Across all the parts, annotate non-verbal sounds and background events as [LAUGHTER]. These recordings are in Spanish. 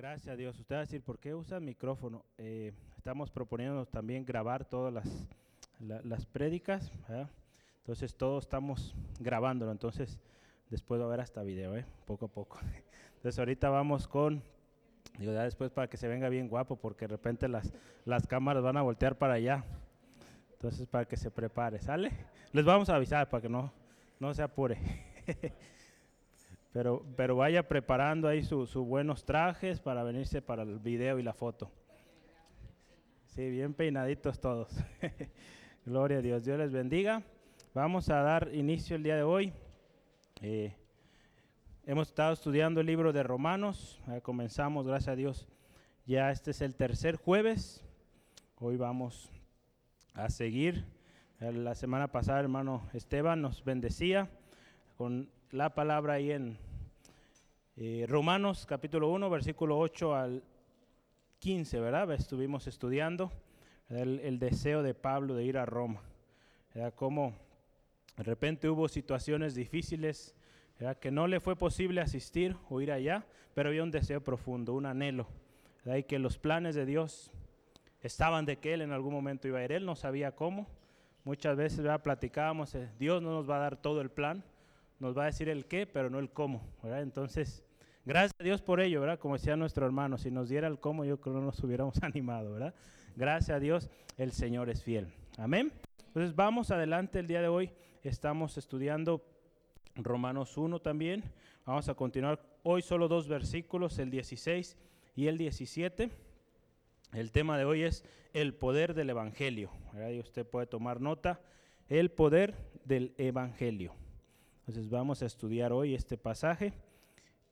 Gracias a Dios. Usted va a decir, ¿por qué usa micrófono? Eh, estamos proponiendo también grabar todas las, la- las prédicas. ¿verdad? Entonces todos estamos grabándolo. Entonces después va a haber hasta video, ¿eh? poco a poco. [LAUGHS] Entonces ahorita vamos con, digo ya después para que se venga bien guapo, porque de repente las, las cámaras van a voltear para allá. Entonces para que se prepare, ¿sale? Les vamos a avisar para que no, no se apure. [LAUGHS] Pero, pero vaya preparando ahí sus buenos trajes para venirse para el video y la foto. Sí, bien peinaditos todos. [LAUGHS] Gloria a Dios. Dios les bendiga. Vamos a dar inicio el día de hoy. Eh, hemos estado estudiando el libro de Romanos. Comenzamos, gracias a Dios. Ya este es el tercer jueves. Hoy vamos a seguir. Eh, La semana pasada, hermano Esteban nos bendecía con la palabra ahí en eh, Romanos capítulo 1, versículo 8 al 15, ¿verdad? Estuvimos estudiando el, deseo de Pablo de ir a Roma. Cómo de repente hubo situaciones difíciles, que no le fue posible asistir o ir allá, pero había un deseo profundo, un anhelo, ¿verdad? y que los planes de Dios estaban de que él en algún momento iba a ir. Él no sabía cómo. Muchas veces ¿verdad? platicábamos, eh, Dios no nos va a dar todo el plan, nos va a decir el qué, pero no el cómo. Entonces, gracias a Dios por ello, ¿verdad? Como decía nuestro hermano, si nos diera el cómo, yo creo que no nos [LAUGHS] hubiéramos [LAUGHS] animado, ¿verdad? Gracias a Dios, el Señor es fiel. Amén. Entonces, vamos adelante el día de hoy. Estamos estudiando Romanos 1 también. Vamos a continuar hoy solo dos versículos, el 16 y el 17. El tema de hoy es el poder del Evangelio. ¿verdad? Y usted puede tomar nota, el poder del Evangelio. Entonces vamos a estudiar hoy este pasaje,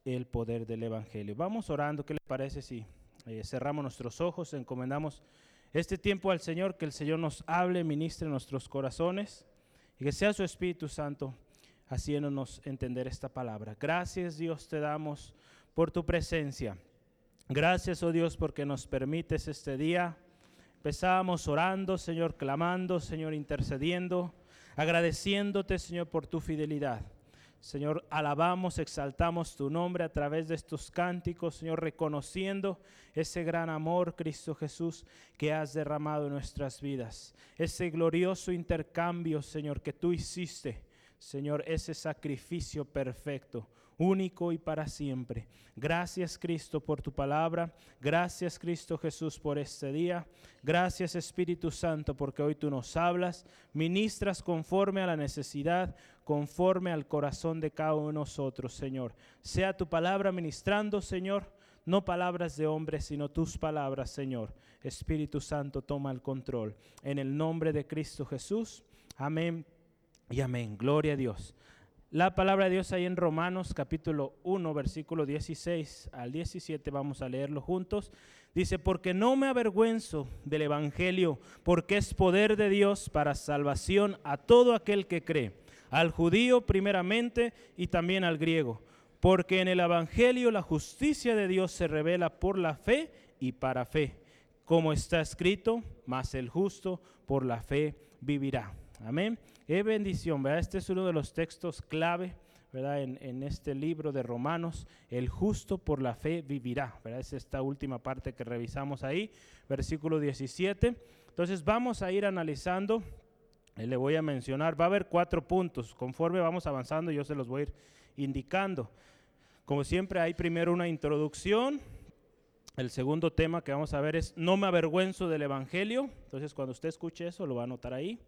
el poder del Evangelio. Vamos orando, ¿qué le parece si eh, cerramos nuestros ojos, encomendamos este tiempo al Señor, que el Señor nos hable, ministre nuestros corazones y que sea su Espíritu Santo haciéndonos entender esta palabra. Gracias Dios te damos por tu presencia. Gracias, oh Dios, porque nos permites este día. Empezamos orando, Señor, clamando, Señor, intercediendo, agradeciéndote, Señor, por tu fidelidad. Señor, alabamos, exaltamos tu nombre a través de estos cánticos, Señor, reconociendo ese gran amor, Cristo Jesús, que has derramado en nuestras vidas. Ese glorioso intercambio, Señor, que tú hiciste. Señor, ese sacrificio perfecto, único y para siempre. Gracias Cristo por tu palabra. Gracias Cristo Jesús por este día. Gracias Espíritu Santo porque hoy tú nos hablas, ministras conforme a la necesidad, conforme al corazón de cada uno de nosotros, Señor. Sea tu palabra ministrando, Señor. No palabras de hombres, sino tus palabras, Señor. Espíritu Santo, toma el control. En el nombre de Cristo Jesús. Amén y amén. Gloria a Dios. La palabra de Dios ahí en Romanos capítulo 1, versículo 16 al 17, vamos a leerlo juntos. Dice, porque no me avergüenzo del Evangelio, porque es poder de Dios para salvación a todo aquel que cree, al judío primeramente y también al griego. Porque en el Evangelio la justicia de Dios se revela por la fe y para fe. Como está escrito, mas el justo por la fe vivirá. Amén. Qué bendición, ¿verdad? Este es uno de los textos clave, ¿verdad? En, en, este libro de Romanos, el justo por la fe vivirá, ¿verdad? Es esta última parte que revisamos ahí, versículo 17. Entonces vamos a ir analizando, eh, le voy a mencionar, va a haber cuatro puntos, conforme vamos avanzando yo se los voy a ir indicando. Como siempre hay primero una introducción, el segundo tema que vamos a ver es no me avergüenzo del Evangelio, entonces cuando usted escuche eso lo va a anotar ahí.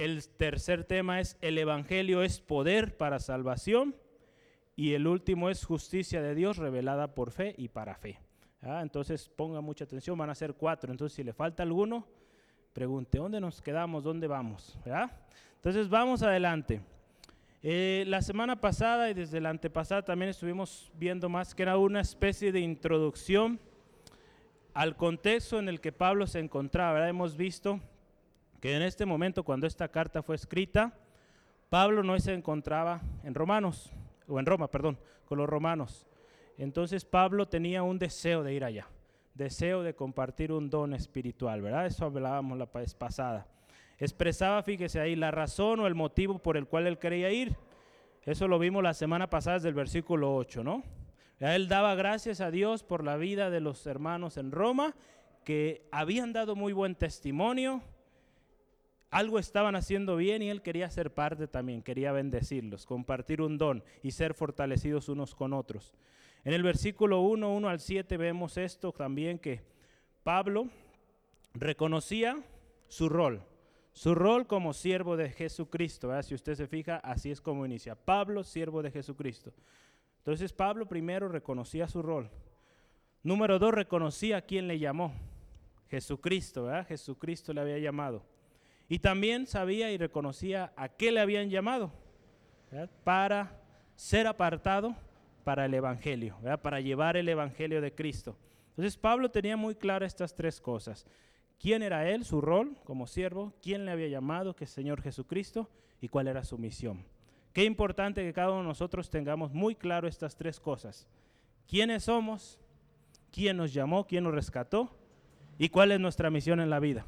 El tercer tema es el Evangelio es poder para salvación. Y el último es justicia de Dios revelada por fe y para fe. ¿Ah? Entonces ponga mucha atención, van a ser cuatro. Entonces si le falta alguno, pregunte, ¿dónde nos quedamos? ¿Dónde vamos? ¿verdad? Entonces vamos adelante. Eh, la semana pasada y desde la antepasada también estuvimos viendo más que era una especie de introducción al contexto en el que Pablo se encontraba. Hemos visto que en este momento, cuando esta carta fue escrita, Pablo no se encontraba en Romanos, o en Roma, perdón, con los romanos. Entonces Pablo tenía un deseo de ir allá, deseo de compartir un don espiritual, ¿verdad? Eso hablábamos la vez pasada. Expresaba, fíjese ahí, la razón o el motivo por el cual él quería ir. Eso lo vimos la semana pasada desde el versículo 8, ¿no? Él daba gracias a Dios por la vida de los hermanos en Roma, que habían dado muy buen testimonio, algo estaban haciendo bien y él quería ser parte también, quería bendecirlos, compartir un don y ser fortalecidos unos con otros. En el versículo 1, 1 al 7 vemos esto también que Pablo reconocía su rol, su rol como siervo de Jesucristo. Si usted se fija, así es como inicia. Pablo, siervo de Jesucristo. Entonces Pablo primero reconocía su rol. Número dos, reconocía a quien le llamó. Jesucristo. Jesucristo le había llamado. Y también sabía y reconocía a qué le habían llamado. Para ser apartado para el Evangelio, para llevar el Evangelio de Cristo. Entonces Pablo tenía muy claras estas tres cosas. ¿Quién era él, su rol como siervo? ¿Quién le había llamado, que es Señor Jesucristo? ¿Y cuál era su misión? Qué importante que cada uno de nosotros tengamos muy claro estas tres cosas. ¿Quiénes somos? ¿Quién nos llamó? ¿Quién nos rescató? ¿Y cuál es nuestra misión en la vida?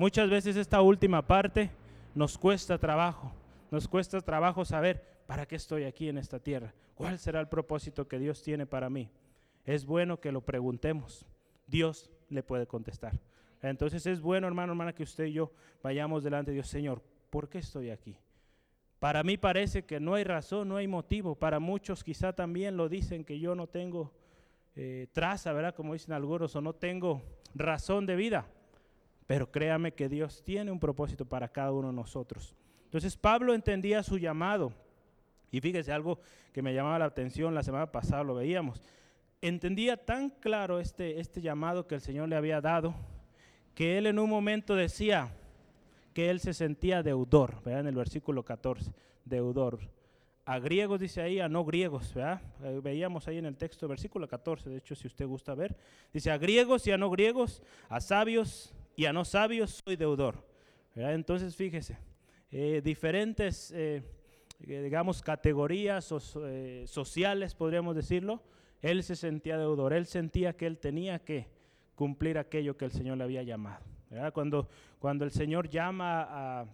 Muchas veces esta última parte nos cuesta trabajo. Nos cuesta trabajo saber para qué estoy aquí en esta tierra. ¿Cuál será el propósito que Dios tiene para mí? Es bueno que lo preguntemos. Dios le puede contestar. Entonces es bueno, hermano, hermana, que usted y yo vayamos delante de Dios, Señor, ¿por qué estoy aquí? Para mí parece que no hay razón, no hay motivo. Para muchos quizá también lo dicen que yo no tengo eh, traza, ¿verdad? Como dicen algunos, o no tengo razón de vida. Pero créame que Dios tiene un propósito para cada uno de nosotros. Entonces Pablo entendía su llamado. Y fíjese algo que me llamaba la atención, la semana pasada lo veíamos. Entendía tan claro este, este llamado que el Señor le había dado, que él en un momento decía que él se sentía deudor, ¿verdad? En el versículo 14, deudor. A griegos dice ahí, a no griegos, ¿verdad? Eh, veíamos ahí en el texto, versículo 14, de hecho, si usted gusta ver, dice a griegos y a no griegos, a sabios y a no sabios soy deudor. Entonces, fíjese, eh, diferentes... Eh, digamos, categorías eh, sociales, podríamos decirlo, él se sentía deudor, él sentía que él tenía que cumplir aquello que el Señor le había llamado. Cuando, cuando el Señor llama a,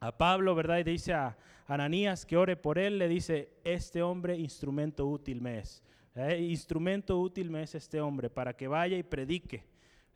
a Pablo, ¿verdad? Y dice a Ananías que ore por él, le dice, este hombre instrumento útil me es. Instrumento útil me es este hombre para que vaya y predique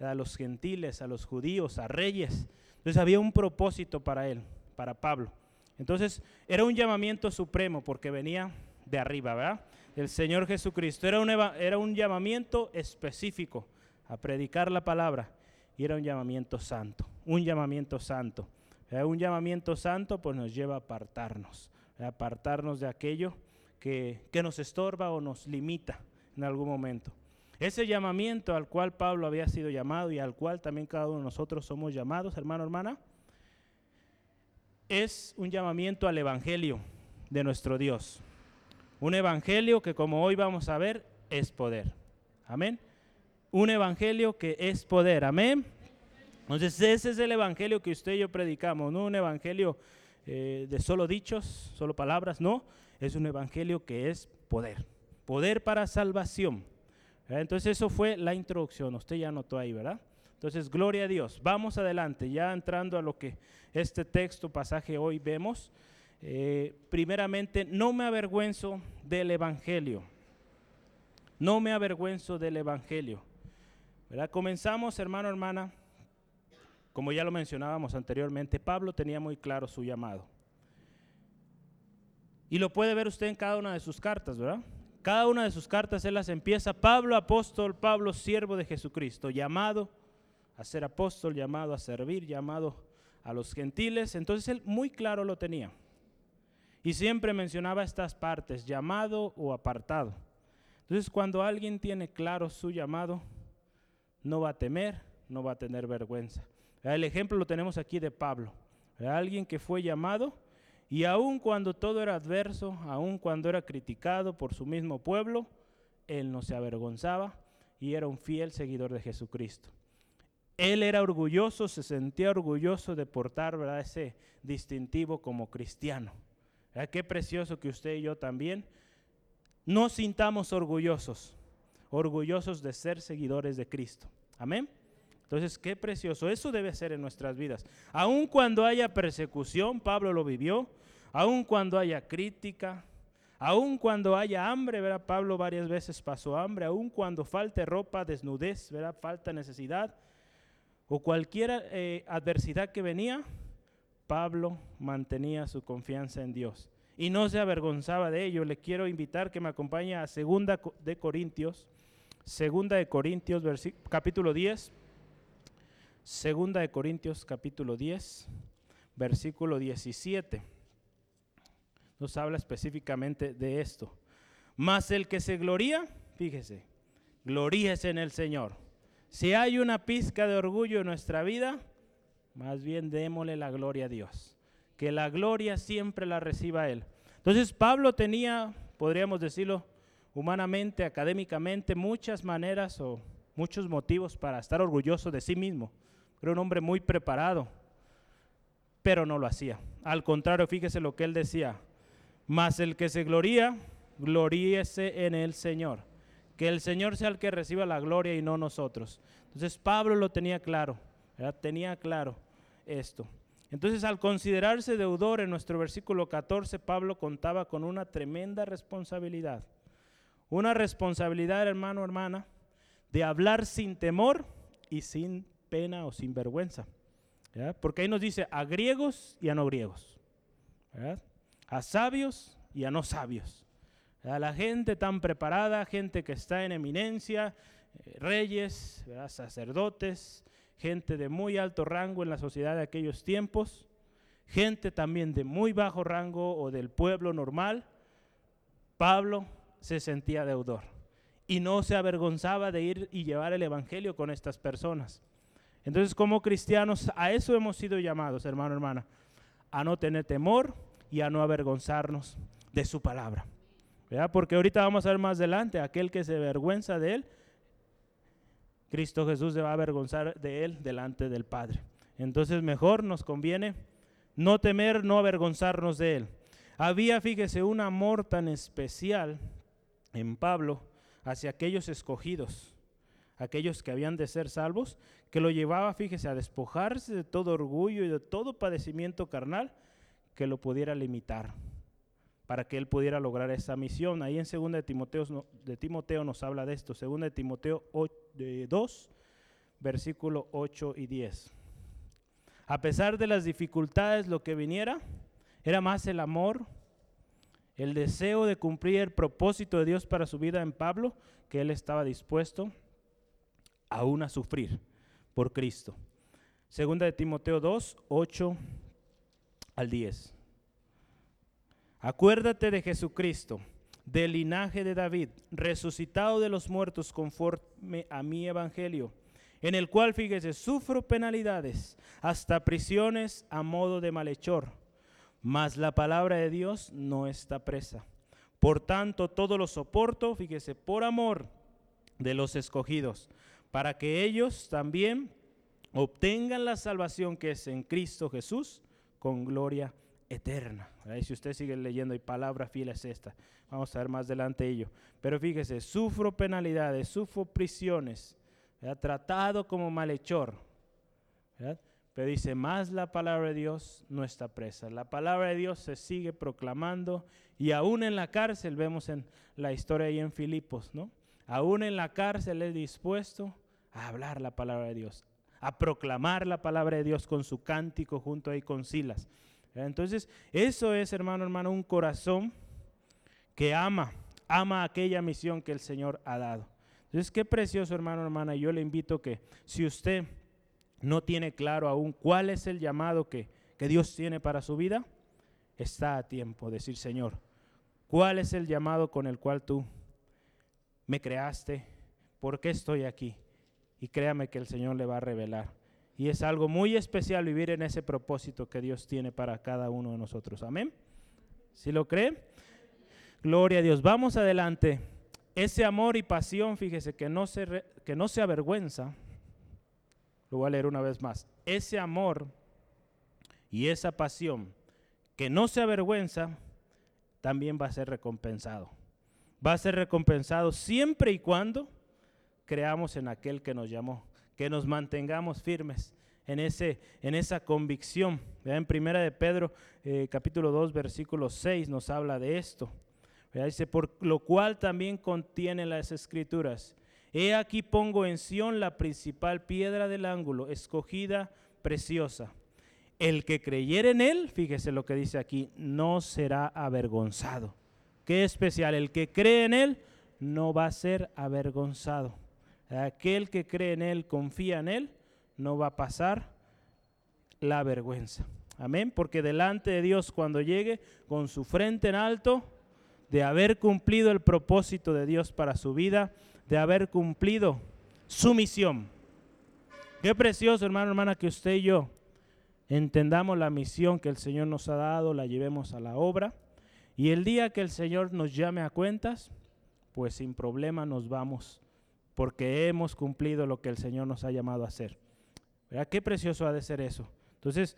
a los gentiles, a los judíos, a reyes. Entonces había un propósito para él, para Pablo. Entonces era un llamamiento supremo porque venía de arriba, ¿verdad? El Señor Jesucristo. Era un, era un llamamiento específico a predicar la palabra y era un llamamiento santo, un llamamiento santo. Un llamamiento santo pues nos lleva a apartarnos, a apartarnos de aquello que, que nos estorba o nos limita en algún momento. Ese llamamiento al cual Pablo había sido llamado y al cual también cada uno de nosotros somos llamados, hermano, hermana, es un llamamiento al Evangelio de nuestro Dios. Un Evangelio que como hoy vamos a ver es poder. Amén. Un Evangelio que es poder. Amén. Entonces ese es el Evangelio que usted y yo predicamos, no un Evangelio eh, de solo dichos, solo palabras, no. Es un Evangelio que es poder. Poder para salvación. Entonces eso fue la introducción. Usted ya notó ahí, ¿verdad? Entonces, gloria a Dios. Vamos adelante, ya entrando a lo que este texto, pasaje hoy vemos. Eh, primeramente, no me avergüenzo del Evangelio. No me avergüenzo del Evangelio. ¿Verdad? Comenzamos, hermano, hermana. Como ya lo mencionábamos anteriormente, Pablo tenía muy claro su llamado. Y lo puede ver usted en cada una de sus cartas, ¿verdad? Cada una de sus cartas él las empieza, Pablo apóstol, Pablo siervo de Jesucristo, llamado a ser apóstol, llamado a servir, llamado a los gentiles. Entonces él muy claro lo tenía. Y siempre mencionaba estas partes, llamado o apartado. Entonces cuando alguien tiene claro su llamado, no va a temer, no va a tener vergüenza. El ejemplo lo tenemos aquí de Pablo. Alguien que fue llamado y aun cuando todo era adverso, aun cuando era criticado por su mismo pueblo, él no se avergonzaba y era un fiel seguidor de Jesucristo. Él era orgulloso, se sentía orgulloso de portar ese distintivo como cristiano. Qué precioso que usted y yo también nos sintamos orgullosos, orgullosos de ser seguidores de Cristo. Amén. Entonces, qué precioso. Eso debe ser en nuestras vidas. Aun cuando haya persecución, Pablo lo vivió, aun cuando haya crítica, Aun cuando haya hambre, verá, Pablo varias veces pasó hambre, aun cuando falte ropa, desnudez, verá, falta necesidad, o cualquier eh, adversidad que venía, Pablo mantenía su confianza en Dios y no se avergonzaba de ello. Le quiero invitar que me acompañe a Segunda de Corintios, Segunda de Corintios, capítulo 10. Segunda de Corintios, capítulo 10, versículo 17. Nos habla específicamente de esto. Mas el que se gloría, fíjese, gloríese en el Señor. Si hay una pizca de orgullo en nuestra vida, más bien démosle la gloria a Dios. Que la gloria siempre la reciba Él. Entonces Pablo tenía, podríamos decirlo humanamente, académicamente, muchas maneras o muchos motivos para estar orgulloso de sí mismo. Era un hombre muy preparado, pero no lo hacía. Al contrario, fíjese lo que él decía. Mas el que se gloría, gloríese en el Señor. Que el Señor sea el que reciba la gloria y no nosotros. Entonces Pablo lo tenía claro, tenía claro esto. Entonces, al considerarse deudor en nuestro versículo 14, Pablo contaba con una tremenda responsabilidad. Una responsabilidad, hermano, hermana, de hablar sin temor y sin pena o sin vergüenza. Porque ahí nos dice a griegos y a no griegos. A sabios y a no sabios. A la gente tan preparada, gente que está en eminencia, eh, reyes, sacerdotes, gente de muy alto rango en la sociedad de aquellos tiempos, gente también de muy bajo rango o del pueblo normal, Pablo se sentía deudor y no se avergonzaba de ir y llevar el Evangelio con estas personas. Entonces, como cristianos, a eso hemos sido llamados, hermano, hermana, a no tener temor y a no avergonzarnos de su palabra. Porque ahorita vamos a ver más adelante, aquel que se avergüenza de él, Cristo Jesús se va a avergonzar de él delante del Padre. Entonces mejor nos conviene no temer, no avergonzarnos de él. Había, fíjese, un amor tan especial en Pablo hacia aquellos escogidos, aquellos que habían de ser salvos, que lo llevaba, fíjese, a despojarse de todo orgullo y de todo padecimiento carnal que lo pudiera limitar para que él pudiera lograr esa misión. Ahí en 2 de Timoteo, de Timoteo nos habla de esto, 2 de Timoteo 2, versículo 8 y 10. A pesar de las dificultades, lo que viniera era más el amor, el deseo de cumplir el propósito de Dios para su vida en Pablo, que él estaba dispuesto aún a sufrir por Cristo. Segunda de Timoteo 2, 8 al 10. Acuérdate de Jesucristo, del linaje de David, resucitado de los muertos conforme a mi evangelio, en el cual, fíjese, sufro penalidades, hasta prisiones a modo de malhechor, mas la palabra de Dios no está presa. Por tanto, todo lo soporto, fíjese, por amor de los escogidos, para que ellos también obtengan la salvación que es en Cristo Jesús con gloria eterna. si usted sigue leyendo y palabra fiel es esta. Vamos a ver más adelante ello. Pero fíjese, sufro penalidades, sufro prisiones, tratado como malhechor. Pero dice, más la palabra de Dios no está presa. La palabra de Dios se sigue proclamando y aún en la cárcel, vemos en la historia ahí en Filipos, ¿no? Aún en la cárcel es dispuesto a hablar la palabra de Dios, a proclamar la palabra de Dios con su cántico junto ahí con Silas. Entonces, eso es, hermano, hermano, un corazón que ama, ama aquella misión que el Señor ha dado. Entonces, qué precioso, hermano, hermana. Yo le invito que si usted no tiene claro aún cuál es el llamado que, que Dios tiene para su vida, está a tiempo de decir, Señor, ¿cuál es el llamado con el cual tú me creaste? ¿Por qué estoy aquí? Y créame que el Señor le va a revelar. Y es algo muy especial vivir en ese propósito que Dios tiene para cada uno de nosotros. Amén. ¿Si lo cree? Gloria a Dios. Vamos adelante. Ese amor y pasión, fíjese, que no se, que no se avergüenza. Lo voy a leer una vez más. Ese amor y esa pasión que no se avergüenza, también va a ser recompensado. Va a ser recompensado siempre y cuando creamos en aquel que nos llamó que nos mantengamos firmes en, ese, en esa convicción. En Primera de Pedro, eh, capítulo 2, versículo 6, nos habla de esto. Dice, por lo cual también contiene las escrituras. He aquí pongo en Sión la principal piedra del ángulo, escogida, preciosa. El que creyere en él, fíjese lo que dice aquí, no será avergonzado. Qué especial, el que cree en él no va a ser avergonzado. Aquel que cree en él, confía en él, no va a pasar la vergüenza. Amén, porque delante de Dios cuando llegue con su frente en alto, de haber cumplido el propósito de Dios para su vida, de haber cumplido su misión. Qué precioso, hermano, hermana, que usted y yo entendamos la misión que el Señor nos ha dado, la llevemos a la obra. Y el día que el Señor nos llame a cuentas, pues sin problema nos vamos, porque hemos cumplido lo que el Señor nos ha llamado a hacer. ¿Verdad? Qué precioso ha de ser eso. Entonces,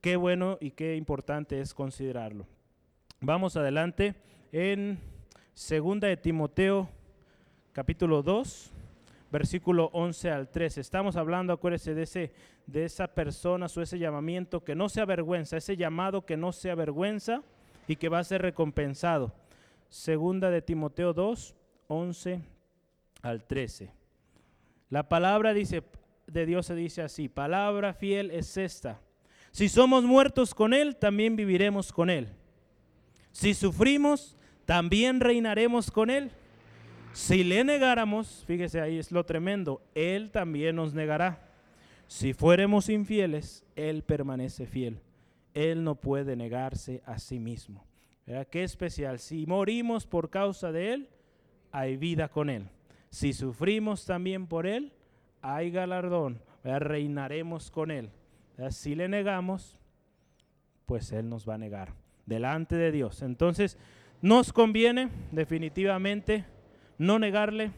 qué bueno y qué importante es considerarlo. Vamos adelante en segunda de Timoteo capítulo 2, versículo 11 al 13. Estamos hablando, acuérdese, de, ese, de esa persona o ese llamamiento que no se avergüenza, ese llamado que no se avergüenza y que va a ser recompensado. Segunda de Timoteo 2, 11 al 13. La palabra dice, de Dios se dice así, palabra fiel es esta. Si somos muertos con Él, también viviremos con Él. Si sufrimos, también reinaremos con Él. Si le negáramos, fíjese ahí es lo tremendo, Él también nos negará. Si fuéramos infieles, Él permanece fiel. Él no puede negarse a sí mismo. Qué especial. Si morimos por causa de Él, hay vida con Él. Si sufrimos también por Él, hay galardón. Reinaremos con Él. Si le negamos, pues Él nos va a negar delante de Dios. Entonces, nos conviene definitivamente no negarle,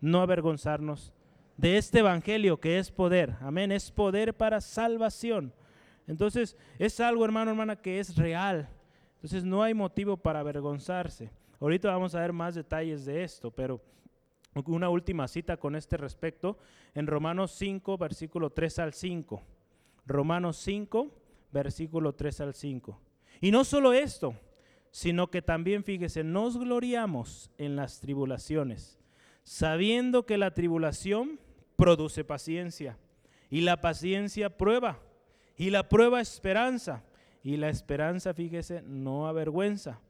no avergonzarnos de este evangelio que es poder. Amén, es poder para salvación. Entonces, es algo, hermano, hermana, que es real. Entonces, no hay motivo para avergonzarse. Ahorita vamos a ver más detalles de esto, pero una última cita con este respecto en Romanos 5, versículo 3 al 5. Romanos 5, versículo 3 al 5. Y no solo esto, sino que también, fíjese, nos gloriamos en las tribulaciones, sabiendo que la tribulación produce paciencia, y la paciencia prueba, y la prueba esperanza, y la esperanza, fíjese, no avergüenza,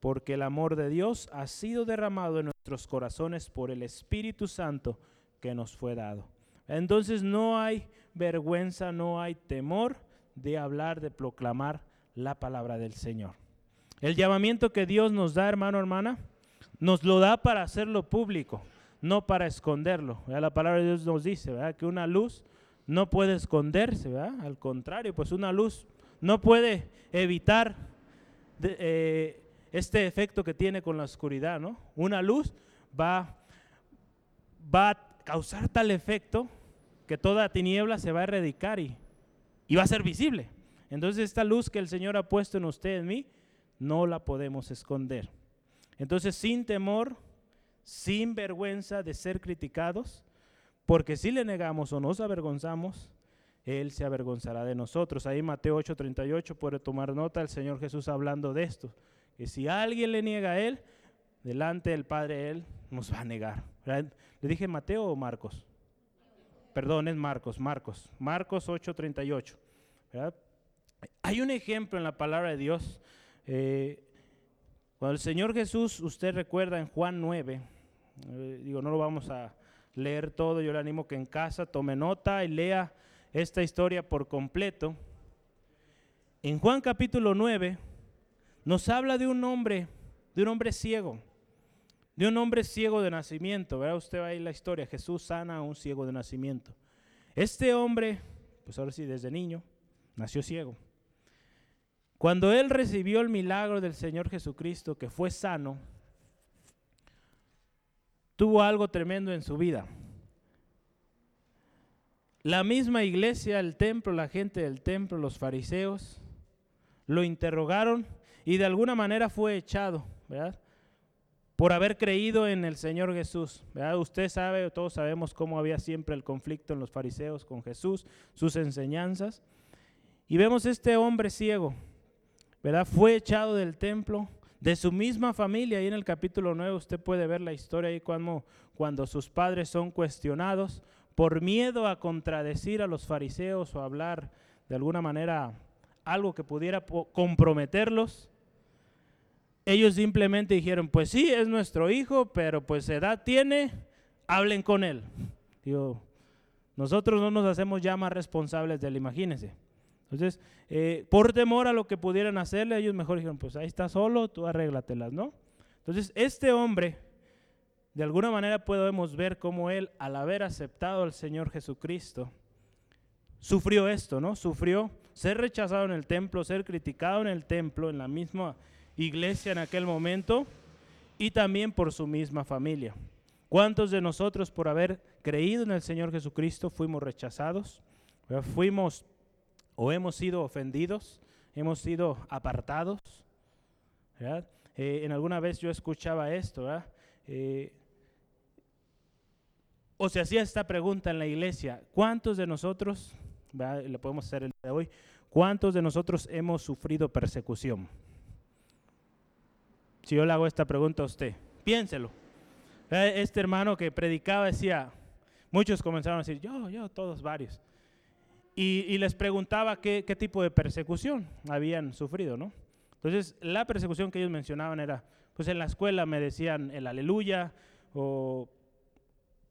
porque el amor de Dios ha sido derramado en nuestros corazones por el Espíritu Santo que nos fue dado. Entonces no hay vergüenza, no hay temor de hablar, de proclamar la palabra del Señor. El llamamiento que Dios nos da, hermano, hermana, nos lo da para hacerlo público, no para esconderlo. La palabra de Dios nos dice que una luz no puede esconderse, al contrario, pues una luz no puede evitar eh, este efecto que tiene con la oscuridad. ¿no? Una luz va, va a causar tal efecto que toda tiniebla se va a erradicar y, y va a ser visible. Entonces esta luz que el Señor ha puesto en usted, en mí, no la podemos esconder. Entonces, sin temor, sin vergüenza de ser criticados, porque si le negamos o nos avergonzamos, Él se avergonzará de nosotros. Ahí Mateo 8:38 puede tomar nota el Señor Jesús hablando de esto, que si alguien le niega a Él, delante del Padre Él nos va a negar. ¿Le dije Mateo o Marcos? Perdón, es Marcos, Marcos. Marcos 8:38. Hay un ejemplo en la palabra de Dios eh, cuando el Señor Jesús, usted recuerda en Juan 9, eh, digo, no lo vamos a leer todo, yo le animo que en casa tome nota y lea esta historia por completo. En Juan capítulo 9 nos habla de un hombre, de un hombre ciego, de un hombre ciego de nacimiento, ¿verdad? Usted va a ir la historia, Jesús sana a un ciego de nacimiento. Este hombre, pues ahora sí, desde niño, nació ciego. Cuando él recibió el milagro del Señor Jesucristo, que fue sano, tuvo algo tremendo en su vida. La misma iglesia, el templo, la gente del templo, los fariseos, lo interrogaron y de alguna manera fue echado, ¿verdad? Por haber creído en el Señor Jesús. ¿verdad? Usted sabe, todos sabemos cómo había siempre el conflicto en los fariseos con Jesús, sus enseñanzas. Y vemos este hombre ciego, ¿verdad? Fue echado del templo, de su misma familia. Y en el capítulo 9 usted puede ver la historia ahí cuando, cuando sus padres son cuestionados por miedo a contradecir a los fariseos o hablar de alguna manera algo que pudiera comprometerlos. Ellos simplemente dijeron, pues sí, es nuestro hijo, pero pues edad tiene, hablen con él. Digo, nosotros no nos hacemos ya más responsables de él, imagínense. Entonces, eh, por temor a lo que pudieran hacerle, ellos mejor dijeron, pues ahí está solo, tú arréglatelas, ¿no? Entonces, este hombre, de alguna manera podemos ver cómo él, al haber aceptado al Señor Jesucristo, sufrió esto, ¿no? Sufrió ser rechazado en el templo, ser criticado en el templo, en la misma iglesia en aquel momento, y también por su misma familia. ¿Cuántos de nosotros por haber creído en el Señor Jesucristo fuimos rechazados? Fuimos o hemos sido ofendidos, hemos sido apartados. Eh, en alguna vez yo escuchaba esto, eh, o se hacía esta pregunta en la iglesia, ¿cuántos de nosotros, le podemos hacer el de hoy, cuántos de nosotros hemos sufrido persecución? Si yo le hago esta pregunta a usted, piénselo. Este hermano que predicaba decía, muchos comenzaron a decir, yo, yo, todos varios y, les preguntaba qué, tipo de persecución habían sufrido, ¿no? Entonces, la persecución que ellos mencionaban era, pues en la escuela me decían el aleluya, o,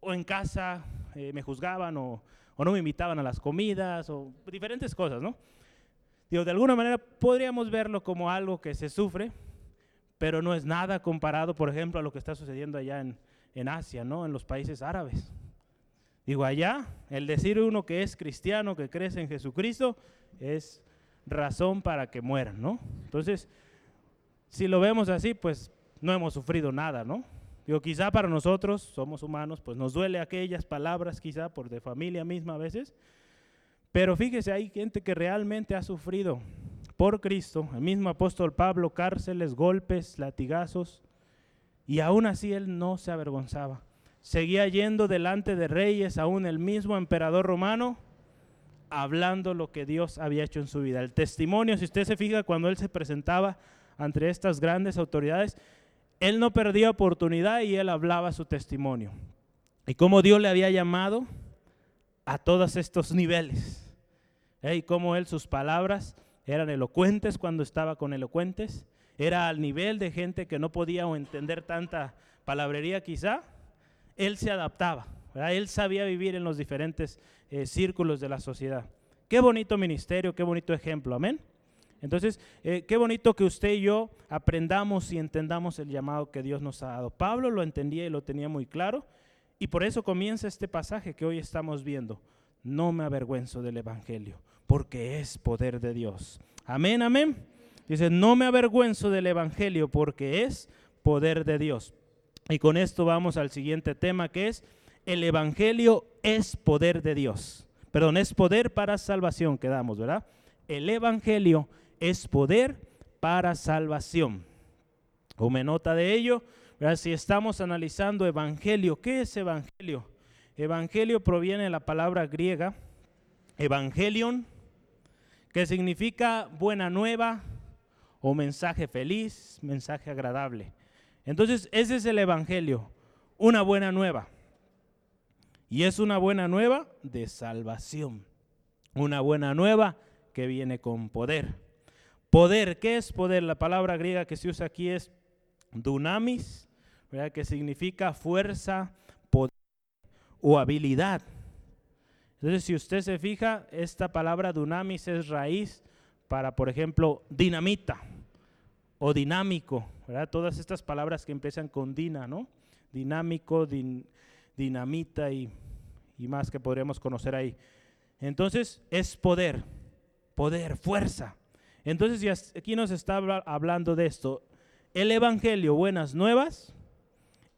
en casa eh, me juzgaban, o, no me invitaban a las comidas, o diferentes cosas, ¿no? Digo, de alguna manera podríamos verlo como algo que se sufre, pero no es nada comparado, por ejemplo, a lo que está sucediendo allá en, en Asia, ¿no? En los países árabes. Digo, allá, el decir uno que es cristiano, que crece en Jesucristo, es razón para que mueran, ¿no? Entonces, si lo vemos así, pues no hemos sufrido nada, ¿no? Digo, quizá para nosotros, somos humanos, pues nos duele aquellas palabras, quizá por de familia misma a veces, pero fíjese, hay gente que realmente ha sufrido por Cristo, el mismo apóstol Pablo, cárceles, golpes, latigazos, y aún así él no se avergonzaba seguía yendo delante de reyes, aún el mismo emperador romano, hablando lo que Dios había hecho en su vida. El testimonio, si usted se fija, cuando él se presentaba ante estas grandes autoridades, él no perdía oportunidad y él hablaba su testimonio. Y cómo Dios le había llamado a todos estos niveles. ¿eh? Y cómo él, sus palabras eran elocuentes cuando estaba con elocuentes. Era al nivel de gente que no podía entender tanta palabrería quizá, él se adaptaba, él sabía vivir en los diferentes eh, círculos de la sociedad. Qué bonito ministerio, qué bonito ejemplo, amén. Entonces, eh, qué bonito que usted y yo aprendamos y entendamos el llamado que Dios nos ha dado. Pablo lo entendía y lo tenía muy claro, y por eso comienza este pasaje que hoy estamos viendo. No me avergüenzo del Evangelio, porque es poder de Dios. Amén, amén. Dice, no me avergüenzo del Evangelio, porque es poder de Dios. Y con esto vamos al siguiente tema que es el Evangelio es poder de Dios. Perdón, es poder para salvación, quedamos, ¿verdad? El Evangelio es poder para salvación. Tome nota de ello. Si estamos analizando Evangelio, ¿qué es Evangelio? Evangelio proviene de la palabra griega Evangelion, que significa buena nueva o mensaje feliz, mensaje agradable. Entonces, ese es el Evangelio, una buena nueva. Y es una buena nueva de salvación. Una buena nueva que viene con poder. Poder, ¿qué es poder? La palabra griega que se usa aquí es dunamis, que significa fuerza, poder o habilidad. Entonces, si usted se fija, esta palabra dunamis es raíz para, por ejemplo, dinamita o dinámico, ¿verdad? Todas estas palabras que empiezan con dina, ¿no? Dinámico, dinamita y, y más que podríamos conocer ahí. Entonces es poder, poder, fuerza. Entonces aquí nos está hablando de esto. El Evangelio, buenas nuevas,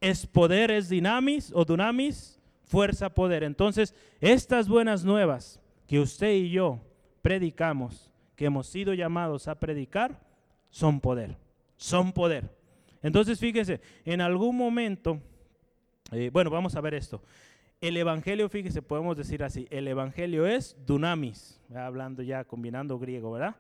es poder, es dinamis o dunamis, fuerza, poder. Entonces, estas buenas nuevas que usted y yo predicamos, que hemos sido llamados a predicar, son poder, son poder. Entonces fíjese, en algún momento, eh, bueno, vamos a ver esto. El Evangelio, fíjese, podemos decir así, el Evangelio es dunamis, hablando ya, combinando griego, ¿verdad?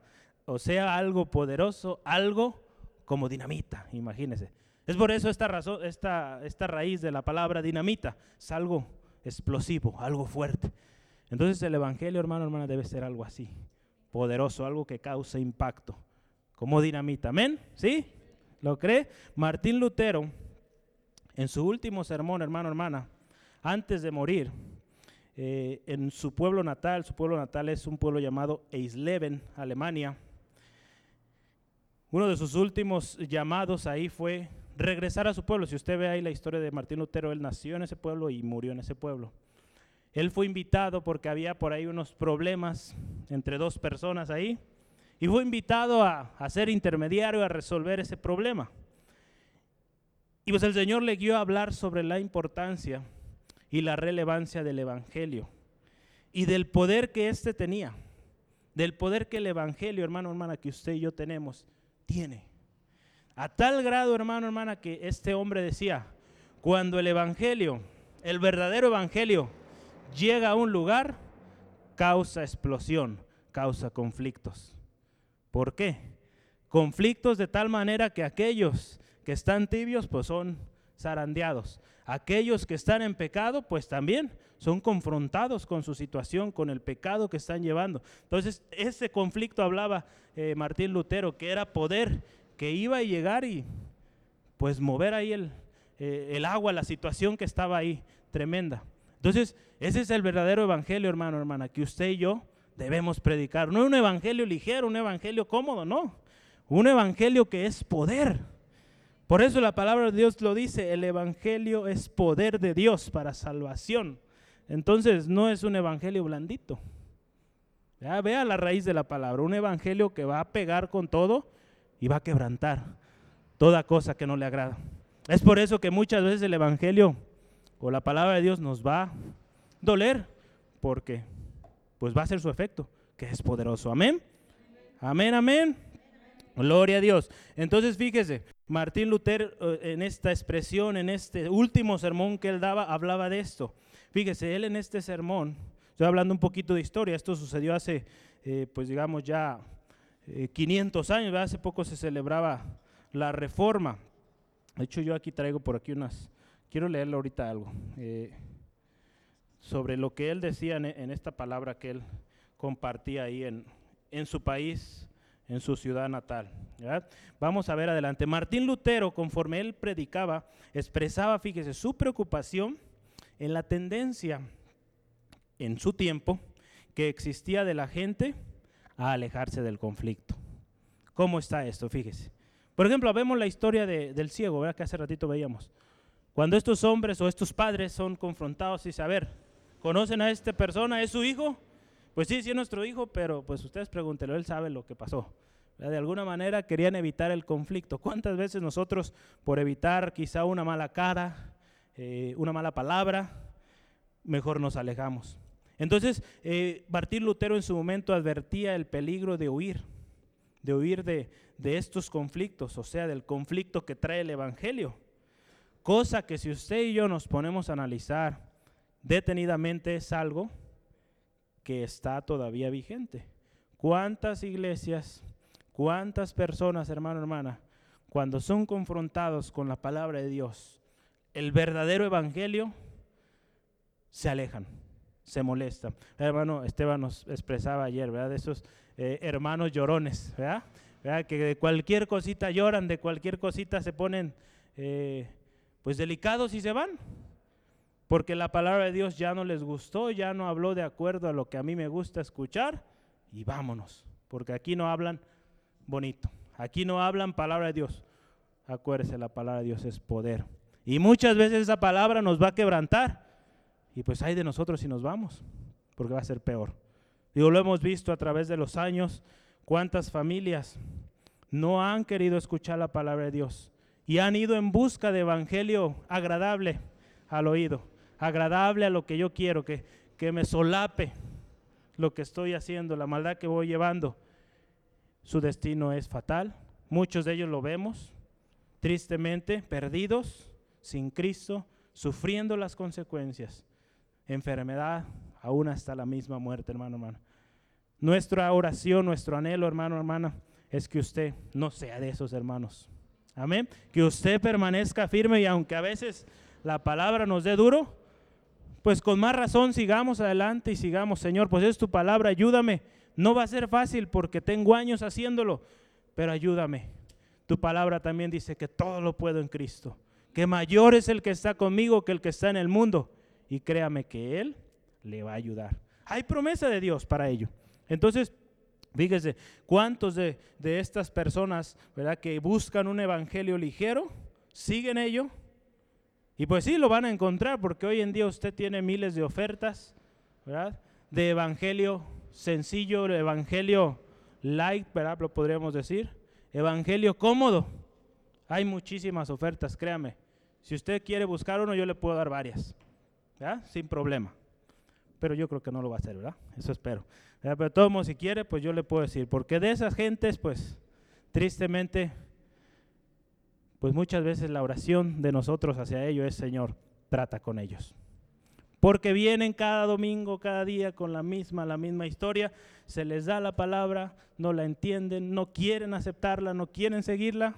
O sea, algo poderoso, algo como dinamita, imagínese. Es por eso esta, razón, esta, esta raíz de la palabra dinamita, es algo explosivo, algo fuerte. Entonces el Evangelio, hermano, hermana, debe ser algo así, poderoso, algo que cause impacto, como dinamita. Amén, ¿sí? ¿Lo cree? Martín Lutero, en su último sermón, hermano, hermana, antes de morir, eh, en su pueblo natal, su pueblo natal es un pueblo llamado Eisleben, Alemania. Uno de sus últimos llamados ahí fue regresar a su pueblo. Si usted ve ahí la historia de Martín Lutero, él nació en ese pueblo y murió en ese pueblo. Él fue invitado porque había por ahí unos problemas entre dos personas ahí y fue invitado a, a ser intermediario, a resolver ese problema. Y pues el Señor le guió a hablar sobre la importancia y la relevancia del Evangelio y del poder que éste tenía, del poder que el Evangelio, hermano, hermana, que usted y yo tenemos, tiene. A tal grado, hermano, hermana, que este hombre decía, cuando el Evangelio, el verdadero Evangelio, llega a un lugar, causa explosión, causa conflictos. ¿Por qué? Conflictos de tal manera que aquellos que están tibios, pues son zarandeados. Aquellos que están en pecado, pues también son confrontados con su situación, con el pecado que están llevando. Entonces, ese conflicto hablaba eh, Martín Lutero, que era poder que iba a llegar y pues mover ahí el, eh, el agua, la situación que estaba ahí, tremenda. Entonces, ese es el verdadero evangelio, hermano, hermana, que usted y yo debemos predicar. No es un evangelio ligero, un evangelio cómodo, no. Un evangelio que es poder por eso la palabra de Dios lo dice, el Evangelio es poder de Dios para salvación. Entonces no es un Evangelio blandito. Ya vea la raíz de la palabra, un Evangelio que va a pegar con todo y va a quebrantar toda cosa que no le agrada. Es por eso que muchas veces el Evangelio o la palabra de Dios nos va a doler, porque pues va a ser su efecto, que es poderoso. Amén. Amén, amén. Gloria a Dios. Entonces fíjese, Martín Lutero eh, en esta expresión, en este último sermón que él daba, hablaba de esto. Fíjese, él en este sermón, estoy hablando un poquito de historia, esto sucedió hace, eh, pues digamos ya 500 eh, años, hace poco se celebraba la reforma. De hecho, yo aquí traigo por aquí unas, quiero leerle ahorita algo, sobre lo que él decía en, esta palabra que él compartía ahí en, en su país en su ciudad natal. Vamos a ver adelante. Martín Lutero, conforme él predicaba, expresaba, fíjese, su preocupación en la tendencia en su tiempo que existía de la gente a alejarse del conflicto. ¿Cómo está esto? Fíjese. Por ejemplo, vemos la historia del ciego, ¿verdad? que hace ratito veíamos. Cuando estos hombres o estos padres son confrontados y saber, ¿conocen a esta persona? ¿Es su hijo? Pues sí, sí es nuestro hijo, pero pues ustedes pregúntenlo, él sabe lo que pasó. De alguna manera querían evitar el conflicto. ¿Cuántas veces nosotros, por evitar quizá una mala cara, eh, una mala palabra, mejor nos alejamos? Entonces, eh, Martín Lutero en su momento advertía el peligro de huir, de huir de, de estos conflictos, o sea, del conflicto que trae el Evangelio. Cosa que si usted y yo nos ponemos a analizar detenidamente es algo que está todavía vigente. ¿Cuántas iglesias, cuántas personas, hermano, hermana, cuando son confrontados con la palabra de Dios, el verdadero evangelio, se alejan, se molestan? hermano Esteban nos expresaba ayer, ¿verdad? De esos eh, hermanos llorones, ¿verdad? Que de cualquier cosita lloran, de cualquier cosita se ponen eh, pues delicados y se van porque la palabra de Dios ya no les gustó, ya no habló de acuerdo a lo que a mí me gusta escuchar, y vámonos, porque aquí no hablan bonito, aquí no hablan palabra de Dios. Acuérdese, la palabra de Dios es poder. Y muchas veces esa palabra nos va a quebrantar, y pues hay de nosotros si nos vamos, porque va a ser peor. Digo, lo hemos visto a través de los años, cuántas familias no han querido escuchar la palabra de Dios y han ido en busca de evangelio agradable al oído agradable a lo que yo quiero, que, que me solape lo que estoy haciendo, la maldad que voy llevando. Su destino es fatal. Muchos de ellos lo vemos, tristemente, perdidos, sin Cristo, sufriendo las consecuencias. Enfermedad, aún hasta la misma muerte, hermano, hermano. Nuestra oración, nuestro anhelo, hermano, hermana, es que usted no sea de esos hermanos. Amén. Que usted permanezca firme y aunque a veces la palabra nos dé duro, pues con más razón sigamos adelante y sigamos, Señor, pues es tu palabra, ayúdame. No va a ser fácil porque tengo años haciéndolo, pero ayúdame. Tu palabra también dice que todo lo puedo en Cristo, que mayor es el que está conmigo que el que está en el mundo. Y créame que Él le va a ayudar. Hay promesa de Dios para ello. Entonces, Fíjese, ¿cuántos de, estas personas, verdad, que buscan un evangelio ligero, siguen ello? Y pues sí, lo van a encontrar, porque hoy en día usted tiene miles de ofertas. De evangelio sencillo, evangelio light, ¿verdad? Lo podríamos decir. Evangelio cómodo. Hay muchísimas ofertas, créame. Si usted quiere buscar uno, yo le puedo dar varias, Sin problema. Pero yo creo que no lo va a hacer, ¿verdad? Eso espero. Pero todo si quiere, pues yo le puedo decir, porque de esas gentes, pues tristemente, pues muchas veces la oración de nosotros hacia ellos es, Señor, trata con ellos. Porque vienen cada domingo, cada día con la misma, la misma historia, se les da la palabra, no la entienden, no quieren aceptarla, no quieren seguirla.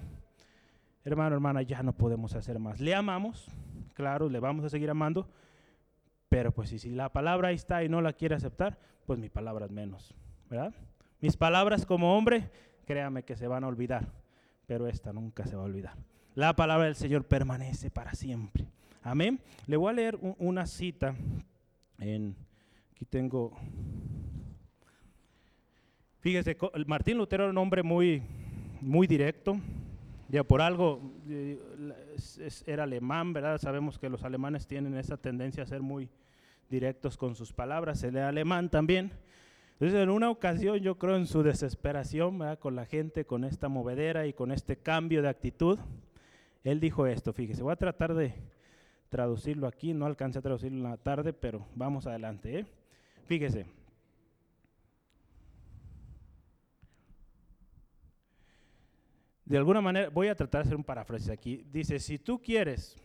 Hermano, hermana, ya no podemos hacer más. Le amamos, claro, le vamos a seguir amando, pero pues si la palabra ahí está y no la quiere aceptar, pues mi palabra es menos, ¿verdad? Mis palabras como hombre, créame que se van a olvidar, pero esta nunca se va a olvidar. La palabra del Señor permanece para siempre. Amén. Le voy a leer una cita aquí tengo Fíjese, Martín Lutero era un hombre muy muy directo. Ya por algo eh, era alemán, ¿verdad? Sabemos que los alemanes tienen esa tendencia a ser muy directos con sus palabras, el alemán también. Entonces, en una ocasión, yo creo en su desesperación con la gente, con esta movedera y con este cambio de actitud, él dijo esto, fíjese, voy a tratar de traducirlo aquí, no alcancé a traducirlo en la tarde, pero vamos adelante. ¿eh? Fíjese. De alguna manera, voy a tratar de hacer un paráfrasis aquí. Dice, si tú quieres,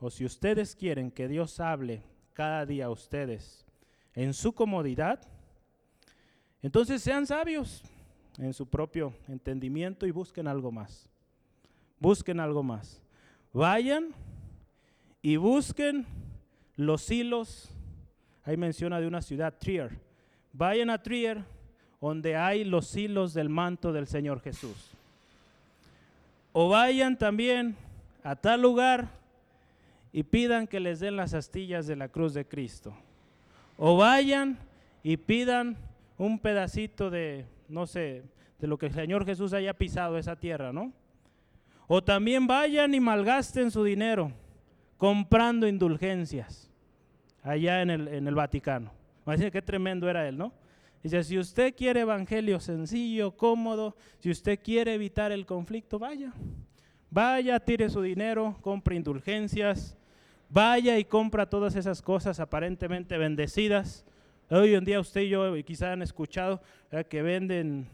o si ustedes quieren que Dios hable cada día ustedes en su comodidad, entonces sean sabios en su propio entendimiento y busquen algo más. Busquen algo más. Vayan y busquen los hilos. Ahí menciona de una ciudad, Trier. Vayan a Trier, donde hay los hilos del manto del Señor Jesús. O vayan también a tal lugar y pidan que les den las astillas de la cruz de Cristo. O vayan y pidan un pedacito de, no sé, de lo que el Señor Jesús haya pisado esa tierra, ¿no? O también vayan y malgasten su dinero comprando indulgencias allá en el, en el Vaticano. Qué tremendo era él, ¿no? Dice, si usted quiere evangelio sencillo, cómodo, si usted quiere evitar el conflicto, vaya. Vaya, tire su dinero, compre indulgencias, Vaya y compra todas esas cosas aparentemente bendecidas. Hoy en día usted y yo quizá han escuchado que venden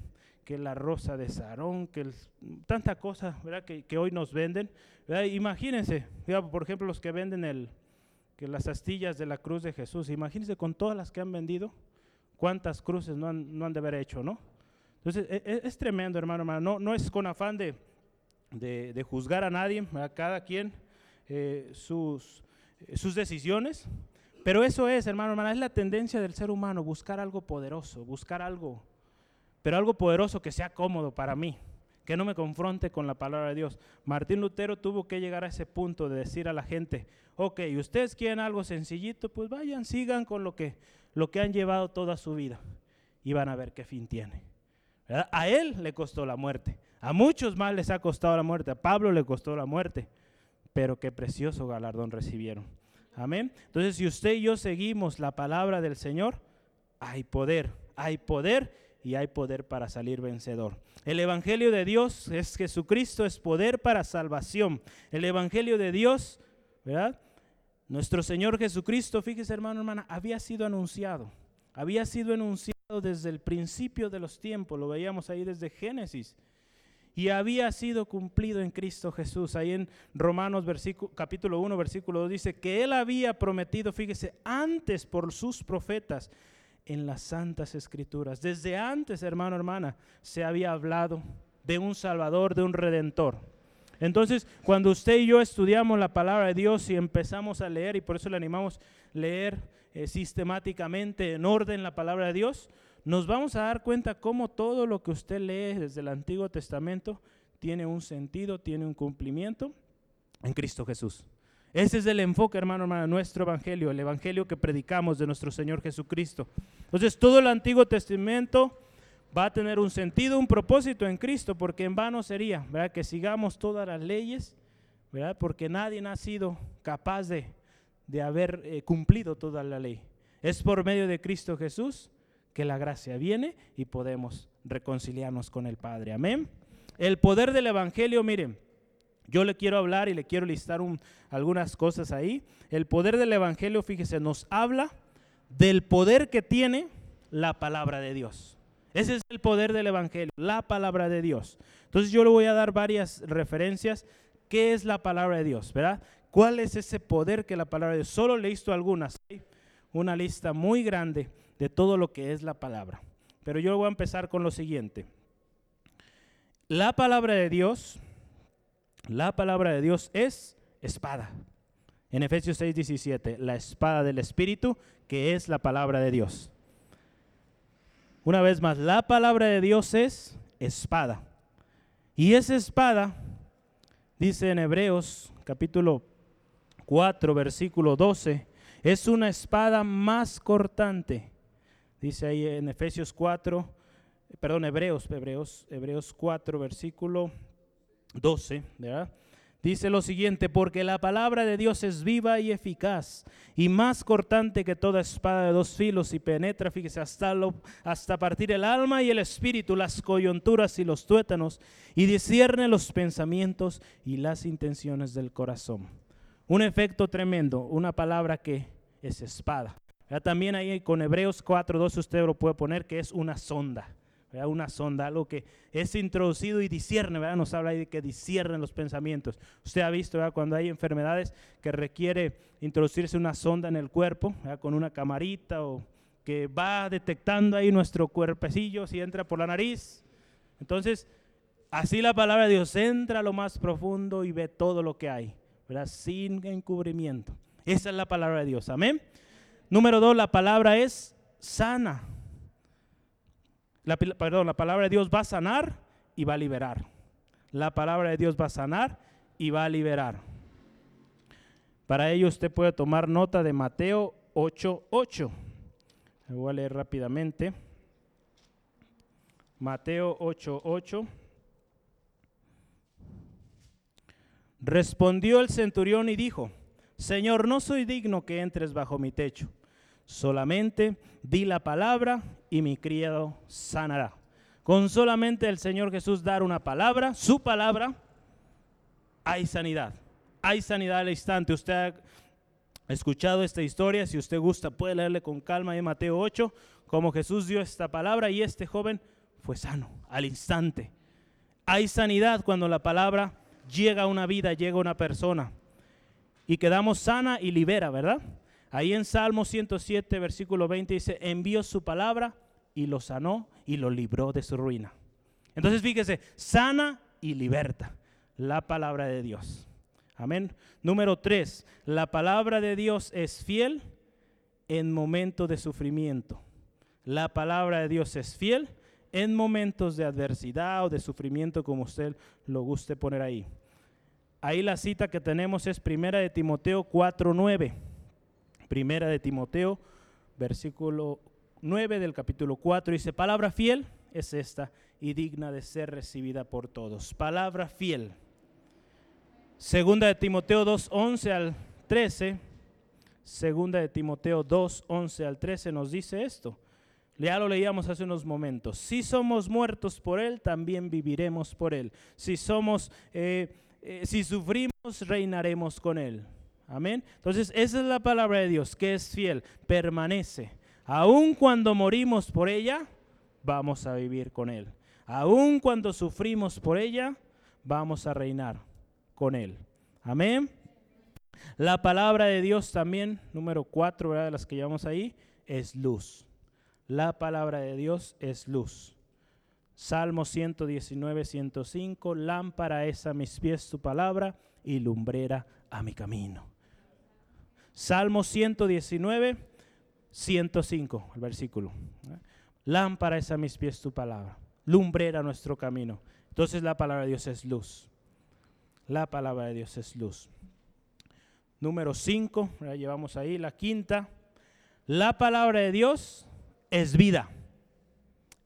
que la rosa de Sarón, que tanta cosa ¿verdad? Que, hoy nos venden. Imagínense, por ejemplo, los que venden el, que las astillas de la cruz de Jesús, imagínense con todas las que han vendido, cuántas cruces no han, de haber hecho, ¿no? Entonces, es, e, es tremendo, hermano. No, es con afán de, juzgar a nadie, a cada quien eh, sus, eh, sus decisiones. Pero eso es, hermano, hermana, es la tendencia del ser humano, buscar algo poderoso, buscar algo, pero algo poderoso que sea cómodo para mí, que no me confronte con la palabra de Dios. Martín Lutero tuvo que llegar a ese punto de decir a la gente, ok, ustedes quieren algo sencillito, pues vayan, sigan con lo que, lo que han llevado toda su vida y van a ver qué fin tiene. A él le costó la muerte, a muchos más les ha costado la muerte, a Pablo le costó la muerte pero qué precioso galardón recibieron. Amén. Entonces, si usted y yo seguimos la palabra del Señor, hay poder, hay poder y hay poder para salir vencedor. El Evangelio de Dios es Jesucristo, es poder para salvación. El Evangelio de Dios, ¿verdad? Nuestro Señor Jesucristo, fíjese hermano, hermana, había sido anunciado, había sido anunciado desde el principio de los tiempos, lo veíamos ahí desde Génesis y había sido cumplido en Cristo Jesús. Ahí en Romanos capítulo 1, versículo 2 dice que Él había prometido, fíjese, antes por sus profetas en las santas escrituras. Desde antes, hermano, hermana, se había hablado de un Salvador, de un Redentor. Entonces, cuando usted y yo estudiamos la palabra de Dios y empezamos a leer, y por eso le animamos a leer eh, sistemáticamente en orden la palabra de Dios, nos vamos a dar cuenta cómo todo lo que usted lee desde el Antiguo Testamento tiene un sentido, tiene un cumplimiento en Cristo Jesús. Ese es el enfoque, hermano, hermano, nuestro evangelio, el evangelio que predicamos de nuestro Señor Jesucristo. Entonces, todo el Antiguo Testamento va a tener un sentido, un propósito en Cristo, porque en vano sería, ¿verdad? Que sigamos todas las leyes, ¿verdad? Porque nadie ha sido capaz de, haber eh, cumplido toda la ley. Es por medio de Cristo Jesús que la gracia viene y podemos reconciliarnos con el Padre. Amén. El poder del Evangelio, miren, yo le quiero hablar y le quiero listar algunas cosas ahí. El poder del Evangelio, fíjese, nos habla del poder que tiene la palabra de Dios. Ese es el poder del Evangelio, la palabra de Dios. Entonces yo le voy a dar varias referencias. ¿Qué es la palabra de Dios? ¿Verdad? ¿Cuál es ese poder que la palabra de Dios? Solo le listo algunas. Una lista muy grande de todo lo que es la palabra. Pero yo voy a empezar con lo siguiente. La palabra de Dios, la palabra de Dios es espada. En Efesios 6, 17, la espada del Espíritu, que es la palabra de Dios. Una vez más, la palabra de Dios es espada. Y esa espada, dice en Hebreos capítulo 4, versículo 12, es una espada más cortante. Dice ahí en Efesios 4, perdón, Hebreos, Hebreos, Hebreos 4, versículo 12, ¿verdad? Dice lo siguiente, porque la palabra de Dios es viva y eficaz y más cortante que toda espada de dos filos y penetra, fíjese, hasta, hasta partir el alma y el espíritu, las coyunturas y los tuétanos y discierne los pensamientos y las intenciones del corazón. Un efecto tremendo, una palabra que es espada. También ahí con Hebreos 4.2 usted lo puede poner que es una sonda una sonda, algo que es introducido y discierne, ¿verdad? nos habla ahí de que disciernen los pensamientos. Usted ha visto cuando hay enfermedades que requiere introducirse una sonda en el cuerpo, con una camarita o que va detectando ahí nuestro cuerpecillo si entra por la nariz. Entonces, así la palabra de Dios entra a lo más profundo y ve todo lo que hay, ¿verdad? sin encubrimiento. Esa es la palabra de Dios, amén. Número dos, la palabra es sana. La, perdón, la palabra de Dios va a sanar y va a liberar. La palabra de Dios va a sanar y va a liberar. Para ello usted puede tomar nota de Mateo 8:8. Le voy a leer rápidamente. Mateo 8:8. Respondió el centurión y dijo, Señor, no soy digno que entres bajo mi techo Solamente di la palabra y mi criado sanará. Con solamente el Señor Jesús dar una palabra, su palabra, hay sanidad. Hay sanidad al instante. Usted ha escuchado esta historia, si usted gusta puede leerle con calma en Mateo 8, como Jesús dio esta palabra y este joven fue sano al instante. Hay sanidad cuando la palabra llega a una vida, llega a una persona y quedamos sana y libera, ¿verdad? Ahí en Salmo 107, versículo 20 dice, envió su palabra y lo sanó y lo libró de su ruina. Entonces fíjese, sana y liberta la palabra de Dios. Amén. Número 3, la palabra de Dios es fiel en momentos de sufrimiento. La palabra de Dios es fiel en momentos de adversidad o de sufrimiento, como usted lo guste poner ahí. Ahí la cita que tenemos es primera de Timoteo 4:9. Primera de Timoteo, versículo 9 del capítulo 4, dice, palabra fiel es esta y digna de ser recibida por todos. Palabra fiel. Segunda de Timoteo 2, 11 al 13. Segunda de Timoteo 2, 11 al 13 nos dice esto. Ya lo leíamos hace unos momentos. Si somos muertos por Él, también viviremos por Él. Si somos, eh, eh, si sufrimos, reinaremos con Él. Amén. Entonces, esa es la palabra de Dios, que es fiel, permanece. Aun cuando morimos por ella, vamos a vivir con Él. Aun cuando sufrimos por ella, vamos a reinar con Él. Amén. La palabra de Dios también, número cuatro, de las que llevamos ahí, es luz. La palabra de Dios es luz. Salmo 119, 105, lámpara es a mis pies tu palabra y lumbrera a mi camino. Salmo 119, 105, el versículo. Lámpara es a mis pies tu palabra, lumbrera nuestro camino. Entonces la palabra de Dios es luz. La palabra de Dios es luz. Número 5, ya llevamos ahí la quinta. La palabra de Dios es vida.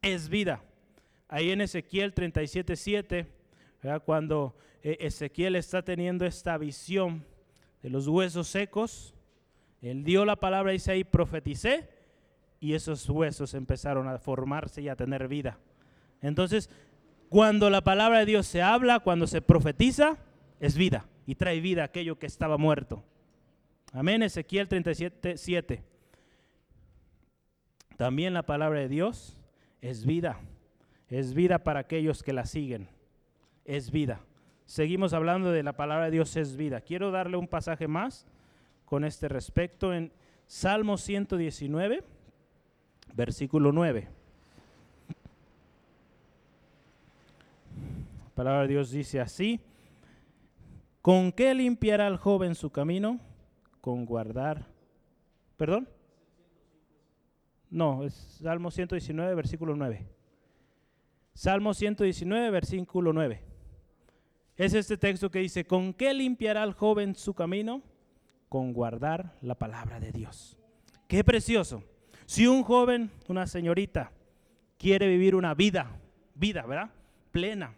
Es vida. Ahí en Ezequiel 37, 7, cuando eh, Ezequiel está teniendo esta visión de los huesos secos, él dio la palabra, dice ahí, profeticé, y esos huesos empezaron a formarse y a tener vida. Entonces, cuando la palabra de Dios se habla, cuando se profetiza, es vida y trae vida aquello que estaba muerto. Amén, Ezequiel 37, 7. También la palabra de Dios es vida, es vida para aquellos que la siguen, es vida. Seguimos hablando de la palabra de Dios es vida. Quiero darle un pasaje más con este respecto en Salmo 119, versículo 9. La palabra de Dios dice así, ¿con qué limpiará el joven su camino? Con guardar, perdón. No, es Salmo 119, versículo 9. Salmo 119, versículo 9. Es este texto que dice, ¿con qué limpiará el joven su camino? Con guardar la palabra de Dios. Qué precioso. Si un joven, una señorita, quiere vivir una vida, vida, ¿verdad? Plena,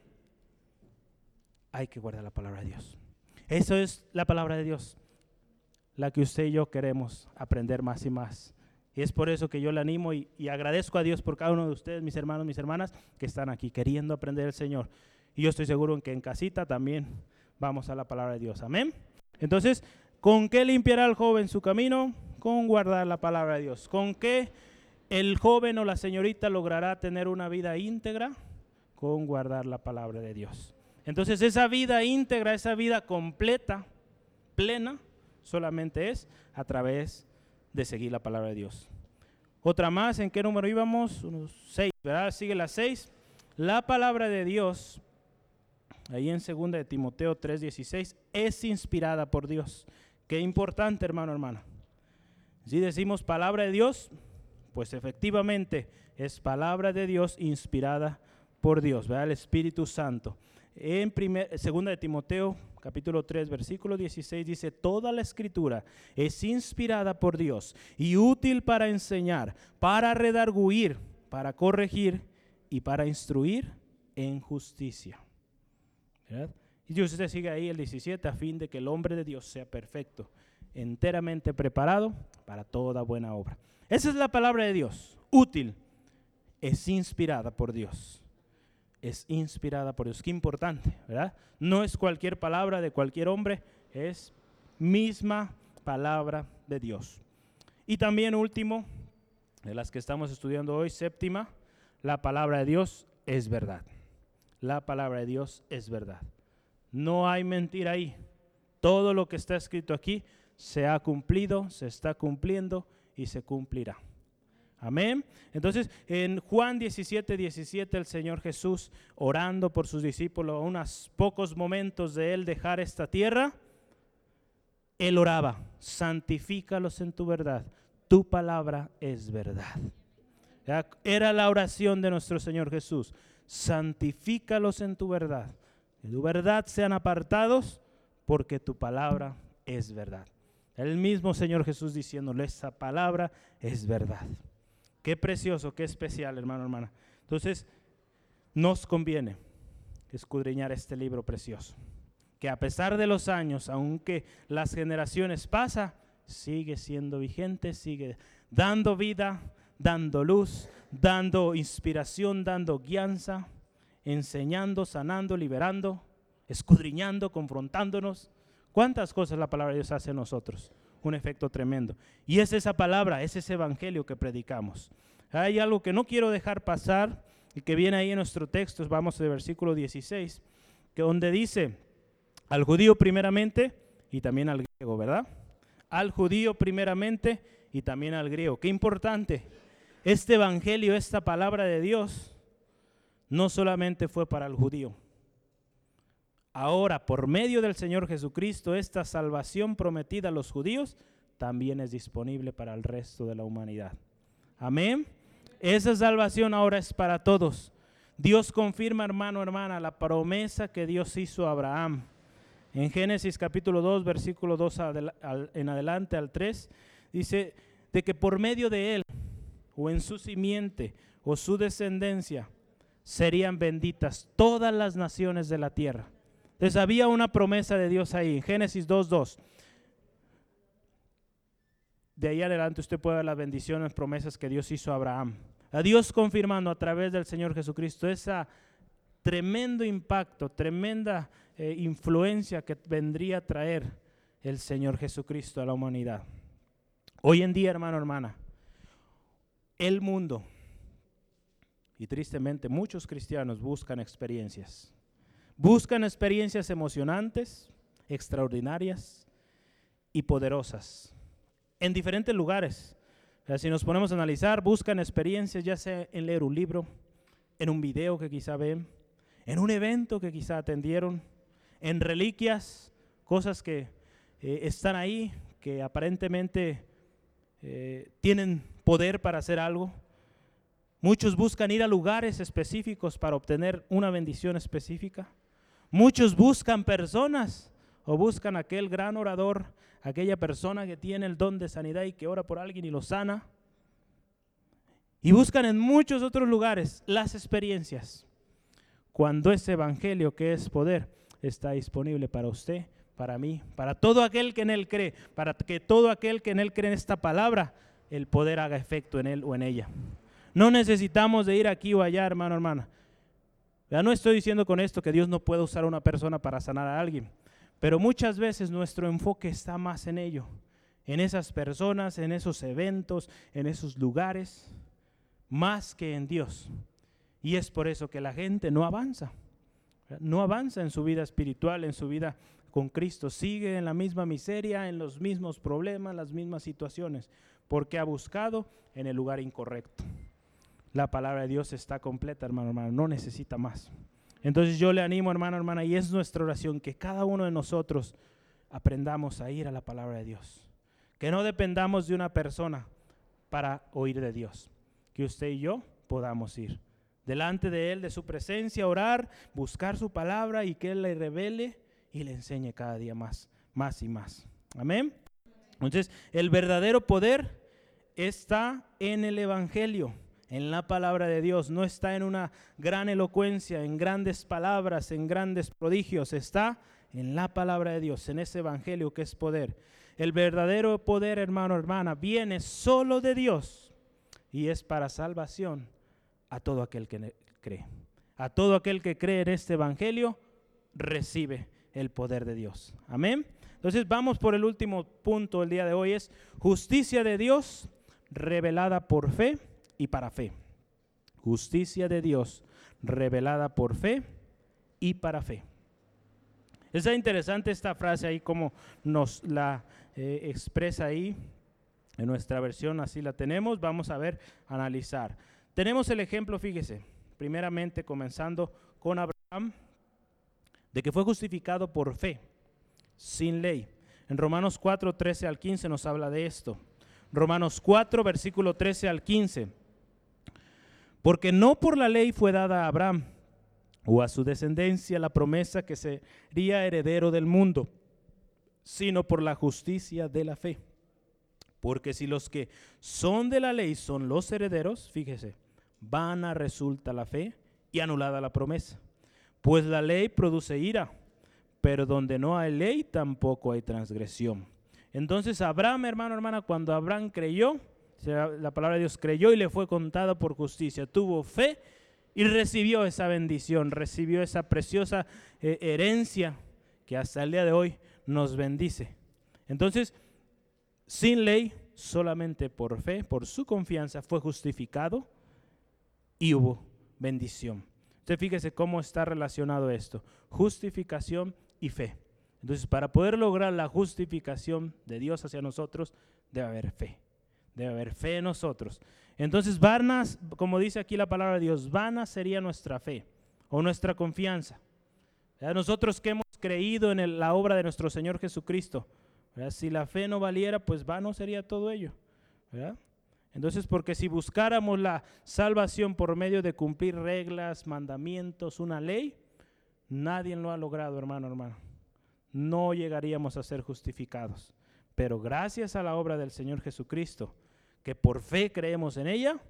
hay que guardar la palabra de Dios. Eso es la palabra de Dios, la que usted y yo queremos aprender más y más. Y es por eso que yo le animo y, y, agradezco a Dios por cada uno de ustedes, mis hermanos, mis hermanas, que están aquí queriendo aprender el Señor. Y yo estoy seguro en que en casita también vamos a la palabra de Dios. Amén. Entonces, ¿Con qué limpiará el joven su camino? Con guardar la palabra de Dios. ¿Con qué el joven o la señorita logrará tener una vida íntegra? Con guardar la palabra de Dios. Entonces esa vida íntegra, esa vida completa, plena, solamente es a través de seguir la palabra de Dios. Otra más, ¿en qué número íbamos? Unos seis, ¿verdad? Sigue la seis. La palabra de Dios, ahí en 2 de Timoteo 3:16, es inspirada por Dios Qué importante, hermano, hermana. Si decimos palabra de Dios, pues efectivamente es palabra de Dios inspirada por Dios, ¿verdad? El Espíritu Santo. En primer, segunda de Timoteo, capítulo 3, versículo 16 dice, toda la escritura es inspirada por Dios y útil para enseñar, para redarguir, para corregir y para instruir en justicia. ¿Verdad? Y usted sigue ahí el 17 a fin de que el hombre de Dios sea perfecto, enteramente preparado para toda buena obra. Esa es la palabra de Dios, útil, es inspirada por Dios. Es inspirada por Dios. Qué importante, ¿verdad? No es cualquier palabra de cualquier hombre, es misma palabra de Dios. Y también último, de las que estamos estudiando hoy, séptima, la palabra de Dios es verdad. La palabra de Dios es verdad. No hay mentira ahí. Todo lo que está escrito aquí se ha cumplido, se está cumpliendo y se cumplirá. Amén. Entonces, en Juan 17, 17, el Señor Jesús orando por sus discípulos, a unos pocos momentos de él dejar esta tierra, él oraba, santifícalos en tu verdad, tu palabra es verdad. Era la oración de nuestro Señor Jesús, santifícalos en tu verdad de tu verdad sean apartados, porque tu palabra es verdad. El mismo Señor Jesús diciéndole, esa palabra es verdad. Qué precioso, qué especial, hermano, hermana. Entonces, nos conviene escudriñar este libro precioso, que a pesar de los años, aunque las generaciones pasan, sigue siendo vigente, sigue dando vida, dando luz, dando inspiración, dando guianza enseñando, sanando, liberando, escudriñando, confrontándonos. ¿Cuántas cosas la palabra de Dios hace en nosotros? Un efecto tremendo. Y es esa palabra, es ese evangelio que predicamos. Hay algo que no quiero dejar pasar y que viene ahí en nuestro texto, vamos al versículo 16, que donde dice al judío primeramente y también al griego, ¿verdad? Al judío primeramente y también al griego. Qué importante. Este evangelio, esta palabra de Dios, no solamente fue para el judío. Ahora, por medio del Señor Jesucristo, esta salvación prometida a los judíos también es disponible para el resto de la humanidad. Amén. Esa salvación ahora es para todos. Dios confirma, hermano, hermana, la promesa que Dios hizo a Abraham. En Génesis capítulo 2, versículo 2 en adelante al 3, dice de que por medio de él, o en su simiente, o su descendencia, serían benditas todas las naciones de la tierra. Entonces había una promesa de Dios ahí, en Génesis 2.2. De ahí adelante usted puede ver las bendiciones, promesas que Dios hizo a Abraham. A Dios confirmando a través del Señor Jesucristo esa tremendo impacto, tremenda eh, influencia que vendría a traer el Señor Jesucristo a la humanidad. Hoy en día, hermano, hermana, el mundo y tristemente muchos cristianos buscan experiencias. Buscan experiencias emocionantes, extraordinarias y poderosas en diferentes lugares. si nos ponemos a analizar, buscan experiencias ya sea en leer un libro, en un video que quizá ven, en un evento que quizá atendieron, en reliquias, cosas que eh, están ahí, que aparentemente eh, tienen poder para hacer algo. Muchos buscan ir a lugares específicos para obtener una bendición específica. Muchos buscan personas o buscan aquel gran orador, aquella persona que tiene el don de sanidad y que ora por alguien y lo sana. Y buscan en muchos otros lugares las experiencias. Cuando ese evangelio que es poder está disponible para usted, para mí, para todo aquel que en él cree, para que todo aquel que en él cree en esta palabra, el poder haga efecto en él o en ella. No necesitamos de ir aquí o allá, hermano, hermana. Ya no estoy diciendo con esto que Dios no puede usar a una persona para sanar a alguien, pero muchas veces nuestro enfoque está más en ello, en esas personas, en esos eventos, en esos lugares, más que en Dios. Y es por eso que la gente no avanza, no avanza en su vida espiritual, en su vida con Cristo, sigue en la misma miseria, en los mismos problemas, las mismas situaciones, porque ha buscado en el lugar incorrecto la palabra de Dios está completa, hermano, hermano, no necesita más. Entonces yo le animo, hermano, hermana, y es nuestra oración que cada uno de nosotros aprendamos a ir a la palabra de Dios. Que no dependamos de una persona para oír de Dios. Que usted y yo podamos ir delante de Él, de su presencia, orar, buscar su palabra y que Él le revele y le enseñe cada día más, más y más. Amén. Entonces, el verdadero poder está en el Evangelio en la palabra de Dios, no está en una gran elocuencia, en grandes palabras, en grandes prodigios, está en la palabra de Dios, en ese evangelio que es poder. El verdadero poder, hermano, hermana, viene solo de Dios y es para salvación a todo aquel que cree. A todo aquel que cree en este evangelio, recibe el poder de Dios. Amén. Entonces vamos por el último punto el día de hoy, es justicia de Dios revelada por fe y para fe. Justicia de Dios revelada por fe y para fe. Es interesante esta frase ahí como nos la eh, expresa ahí. En nuestra versión así la tenemos. Vamos a ver, analizar. Tenemos el ejemplo, fíjese, primeramente comenzando con Abraham, de que fue justificado por fe, sin ley. En Romanos 4, 13 al 15 nos habla de esto. Romanos 4, versículo 13 al 15. Porque no por la ley fue dada a Abraham o a su descendencia la promesa que sería heredero del mundo, sino por la justicia de la fe. Porque si los que son de la ley son los herederos, fíjese, vana resulta la fe y anulada la promesa. Pues la ley produce ira, pero donde no hay ley tampoco hay transgresión. Entonces Abraham, hermano, hermana, cuando Abraham creyó, la palabra de Dios creyó y le fue contada por justicia. Tuvo fe y recibió esa bendición, recibió esa preciosa eh, herencia que hasta el día de hoy nos bendice. Entonces, sin ley, solamente por fe, por su confianza, fue justificado y hubo bendición. Entonces, fíjese cómo está relacionado esto, justificación y fe. Entonces, para poder lograr la justificación de Dios hacia nosotros, debe haber fe Debe haber fe en nosotros. Entonces, vanas, como dice aquí la palabra de Dios, vana sería nuestra fe o nuestra confianza. Nosotros que hemos creído en la obra de nuestro Señor Jesucristo, si la fe no valiera, pues vano sería todo ello. Entonces, porque si buscáramos la salvación por medio de cumplir reglas, mandamientos, una ley, nadie lo ha logrado, hermano, hermano. No llegaríamos a ser justificados. Pero gracias a la obra del Señor Jesucristo, que por fe creemos en ella,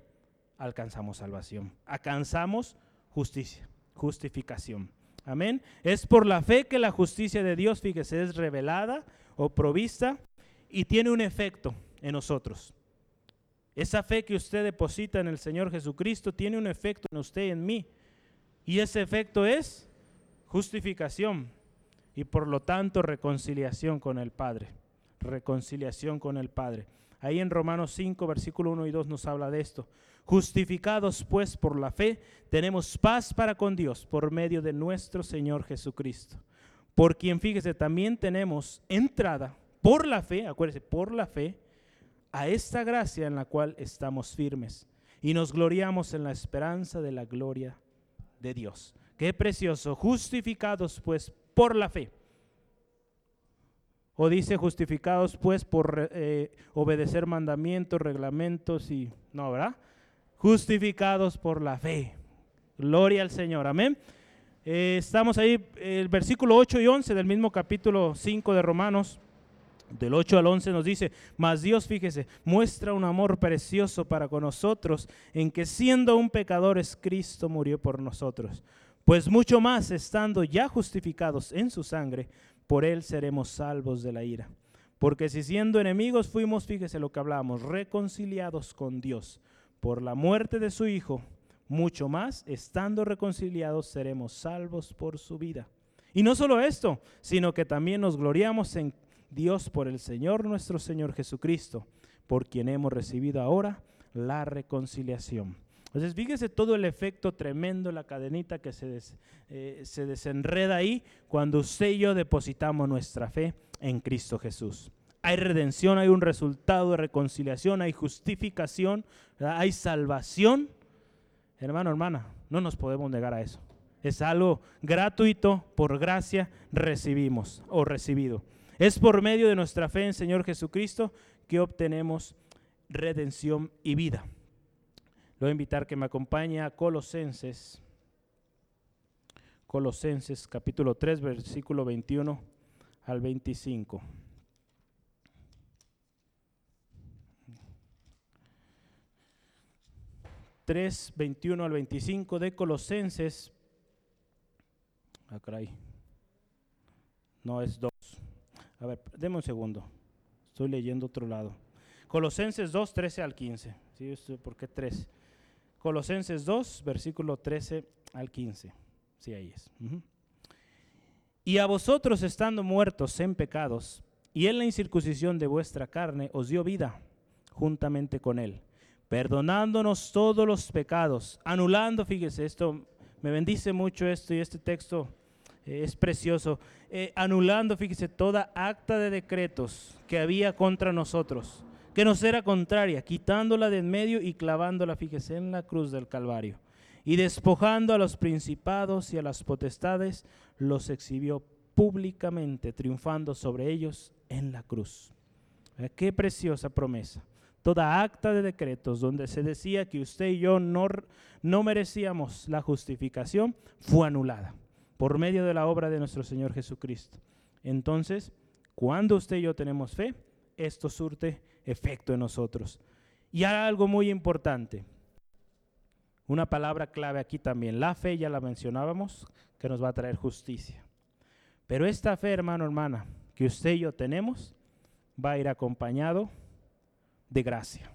alcanzamos salvación, alcanzamos justicia, justificación. Amén. Es por la fe que la justicia de Dios, fíjese, es revelada o provista y tiene un efecto en nosotros. Esa fe que usted deposita en el Señor Jesucristo tiene un efecto en usted y en mí. Y ese efecto es justificación y por lo tanto reconciliación con el Padre. Reconciliación con el Padre. Ahí en Romanos 5, versículo 1 y 2 nos habla de esto. Justificados pues por la fe, tenemos paz para con Dios por medio de nuestro Señor Jesucristo. Por quien, fíjese, también tenemos entrada por la fe, acuérdese, por la fe, a esta gracia en la cual estamos firmes y nos gloriamos en la esperanza de la gloria de Dios. Qué precioso, justificados pues por la fe. O dice justificados pues por eh, obedecer mandamientos, reglamentos y... No, ¿verdad? Justificados por la fe. Gloria al Señor, amén. Eh, estamos ahí, el versículo 8 y 11 del mismo capítulo 5 de Romanos del 8 al 11 nos dice, mas Dios, fíjese, muestra un amor precioso para con nosotros, en que siendo un pecadores, Cristo murió por nosotros. Pues mucho más, estando ya justificados en su sangre, por él seremos salvos de la ira. Porque si siendo enemigos fuimos, fíjese lo que hablamos, reconciliados con Dios por la muerte de su Hijo, mucho más, estando reconciliados, seremos salvos por su vida. Y no solo esto, sino que también nos gloriamos en Dios por el Señor nuestro Señor Jesucristo, por quien hemos recibido ahora la reconciliación. Entonces, fíjese todo el efecto tremendo, la cadenita que se, eh, se desenreda ahí cuando usted y yo depositamos nuestra fe en Cristo Jesús. Hay redención, hay un resultado de reconciliación, hay justificación, hay salvación. Hermano, hermana, no nos podemos negar a eso. Es algo gratuito, por gracia recibimos o recibido. Es por medio de nuestra fe en Señor Jesucristo que obtenemos redención y vida. Lo voy a invitar que me acompañe a Colosenses, Colosenses capítulo 3, versículo 21 al 25. 3, 21 al 25 de Colosenses. Ah, no es 2. A ver, deme un segundo. Estoy leyendo otro lado. Colosenses 2, 13 al 15. ¿Sí? ¿Por qué 3? Colosenses 2, versículo 13 al 15. Sí, ahí es. Y a vosotros estando muertos en pecados, y en la incircuncisión de vuestra carne os dio vida juntamente con él, perdonándonos todos los pecados, anulando, fíjese, esto me bendice mucho esto y este texto es precioso, eh, anulando, fíjese, toda acta de decretos que había contra nosotros, que nos era contraria, quitándola de en medio y clavándola, fíjese, en la cruz del Calvario. Y despojando a los principados y a las potestades, los exhibió públicamente, triunfando sobre ellos en la cruz. Eh, qué preciosa promesa. Toda acta de decretos donde se decía que usted y yo no, no merecíamos la justificación fue anulada por medio de la obra de nuestro Señor Jesucristo. Entonces, cuando usted y yo tenemos fe, esto surte efecto en nosotros. Y hay algo muy importante, una palabra clave aquí también, la fe ya la mencionábamos, que nos va a traer justicia. Pero esta fe, hermano, hermana, que usted y yo tenemos, va a ir acompañado de gracia.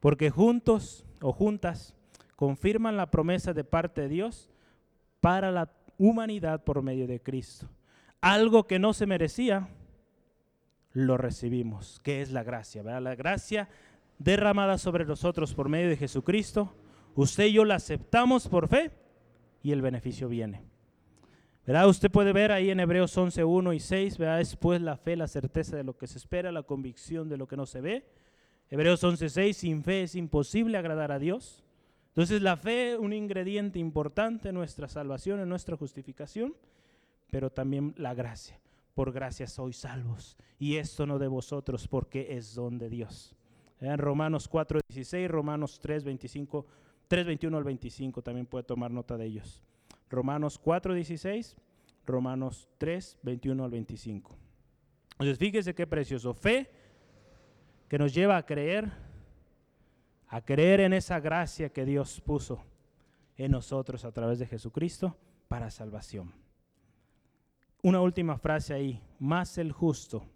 Porque juntos o juntas confirman la promesa de parte de Dios para la humanidad por medio de Cristo. Algo que no se merecía, lo recibimos, que es la gracia, ¿verdad? La gracia derramada sobre nosotros por medio de Jesucristo, usted y yo la aceptamos por fe y el beneficio viene. ¿Verdad? Usted puede ver ahí en Hebreos 11, 1 y 6, ¿verdad? es pues la fe, la certeza de lo que se espera, la convicción de lo que no se ve. Hebreos 11:6, sin fe es imposible agradar a Dios. Entonces la fe, un ingrediente importante en nuestra salvación, en nuestra justificación, pero también la gracia. Por gracia sois salvos. Y esto no de vosotros, porque es don de Dios. En Romanos 4:16, Romanos 3:25, 3:21 al 25, también puede tomar nota de ellos. Romanos 4:16, Romanos 3:21 al 25. Entonces fíjese qué precioso. Fe que nos lleva a creer a creer en esa gracia que Dios puso en nosotros a través de Jesucristo para salvación. Una última frase ahí, más el justo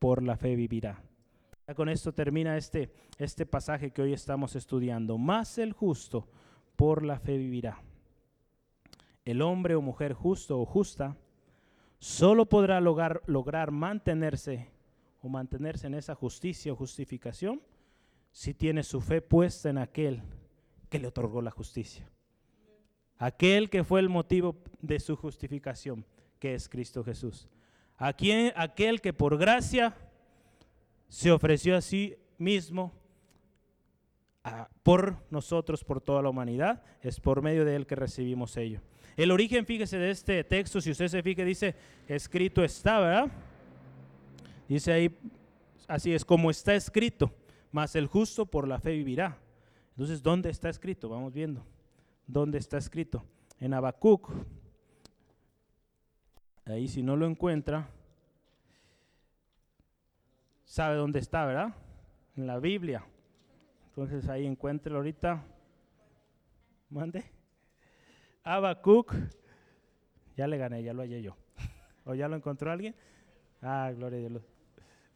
por la fe vivirá. con esto termina este, este pasaje que hoy estamos estudiando. Más el justo por la fe vivirá. El hombre o mujer justo o justa solo podrá lograr, lograr mantenerse o mantenerse en esa justicia o justificación si tiene su fe puesta en aquel que le otorgó la justicia. Aquel que fue el motivo de su justificación, que es Cristo Jesús. aquel que por gracia se ofreció a sí mismo por nosotros, por toda la humanidad, es por medio de él que recibimos ello. El origen, fíjese, de este texto, si usted se fija, dice, escrito está, ¿verdad? Dice ahí, así es como está escrito mas el justo por la fe vivirá. Entonces, ¿dónde está escrito? Vamos viendo. ¿Dónde está escrito? En Habacuc. Ahí si no lo encuentra, sabe dónde está, ¿verdad? En la Biblia. Entonces ahí encuéntrelo ahorita. Mande. Habacuc. Ya le gané, ya lo hallé yo. ¿O ya lo encontró alguien? Ah, gloria a Dios.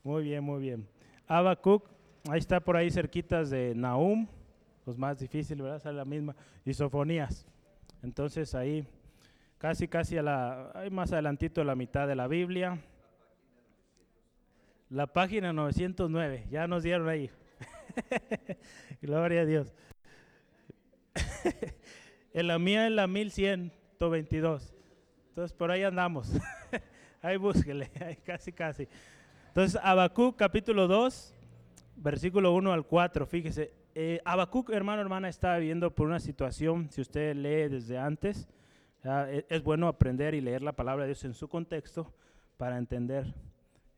Muy bien, muy bien. Habacuc Ahí está por ahí cerquitas de Nahum, los más difíciles, ¿verdad? Sale la misma. Y Sofonías. Entonces ahí, casi, casi a la, más adelantito de la mitad de la Biblia. La página 909, ya nos dieron ahí. [LAUGHS] Gloria a Dios. [LAUGHS] en la mía es la 1122. Entonces por ahí andamos. [LAUGHS] ahí búsquele, casi, casi. Entonces, Habacuc capítulo 2, versículo 1 al 4, fíjese, eh, Habacuc, hermano, hermana, está viviendo por una situación, si usted lee desde antes, e, es, bueno aprender y leer la palabra de Dios en su contexto para entender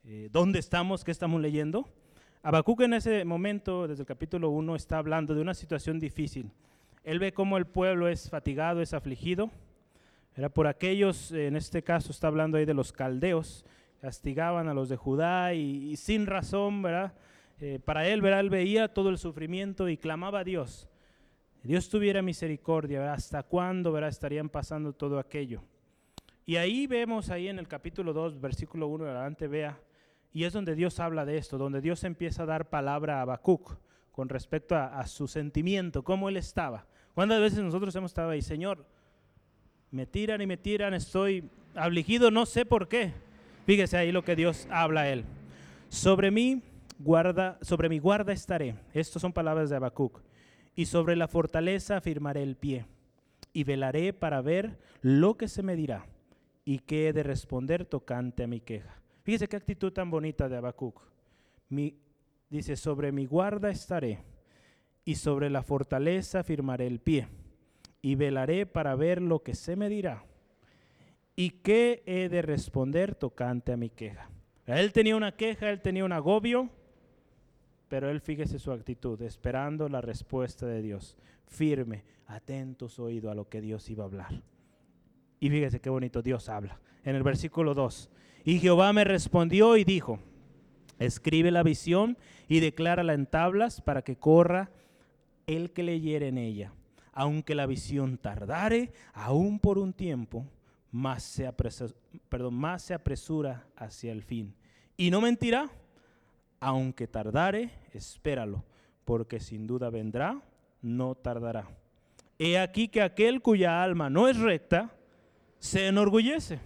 eh, dónde estamos, qué estamos leyendo. Habacuc en ese momento, desde el capítulo 1, está hablando de una situación difícil. Él ve cómo el pueblo es fatigado, es afligido. Era por aquellos, en este caso está hablando ahí de los caldeos, castigaban a los de Judá y, sin razón, ¿verdad? Eh, para él, ¿verdad? él veía todo el sufrimiento y clamaba a Dios. Dios tuviera misericordia, ¿hasta cuándo ¿verdad? estarían pasando todo aquello? Y ahí vemos, ahí en el capítulo 2, versículo 1 adelante, vea, y es donde Dios habla de esto, donde Dios empieza a dar palabra a Habacuc con respecto a, a su sentimiento, cómo él estaba. ¿Cuántas veces nosotros hemos estado ahí, Señor, me tiran y me tiran, estoy afligido, no sé por qué? Fíjese ahí lo que Dios habla a él. Sobre mí guarda, sobre mi guarda estaré. Estas son palabras de Habacuc. Y sobre la fortaleza afirmaré el pie. Y velaré para ver lo que se me dirá y qué he de responder tocante a mi queja. Fíjese qué actitud tan bonita de Habacuc. dice, sobre mi guarda estaré y sobre la fortaleza firmaré el pie y velaré para ver lo que se me dirá y qué he de responder tocante a mi queja. Él tenía una queja, él tenía un agobio, pero él fíjese su actitud, esperando la respuesta de Dios, firme, atento su oído a lo que Dios iba a hablar. Y fíjese qué bonito Dios habla. En el versículo 2, y Jehová me respondió y dijo, escribe la visión y declárala en tablas para que corra el que leyere en ella. Aunque la visión tardare, aún por un tiempo, más se, apresura, más se apresura hacia el fin. Y no mentirá aunque tardare, espéralo, porque sin duda vendrá, no tardará. He aquí que aquel cuya alma no es recta, se enorgullece,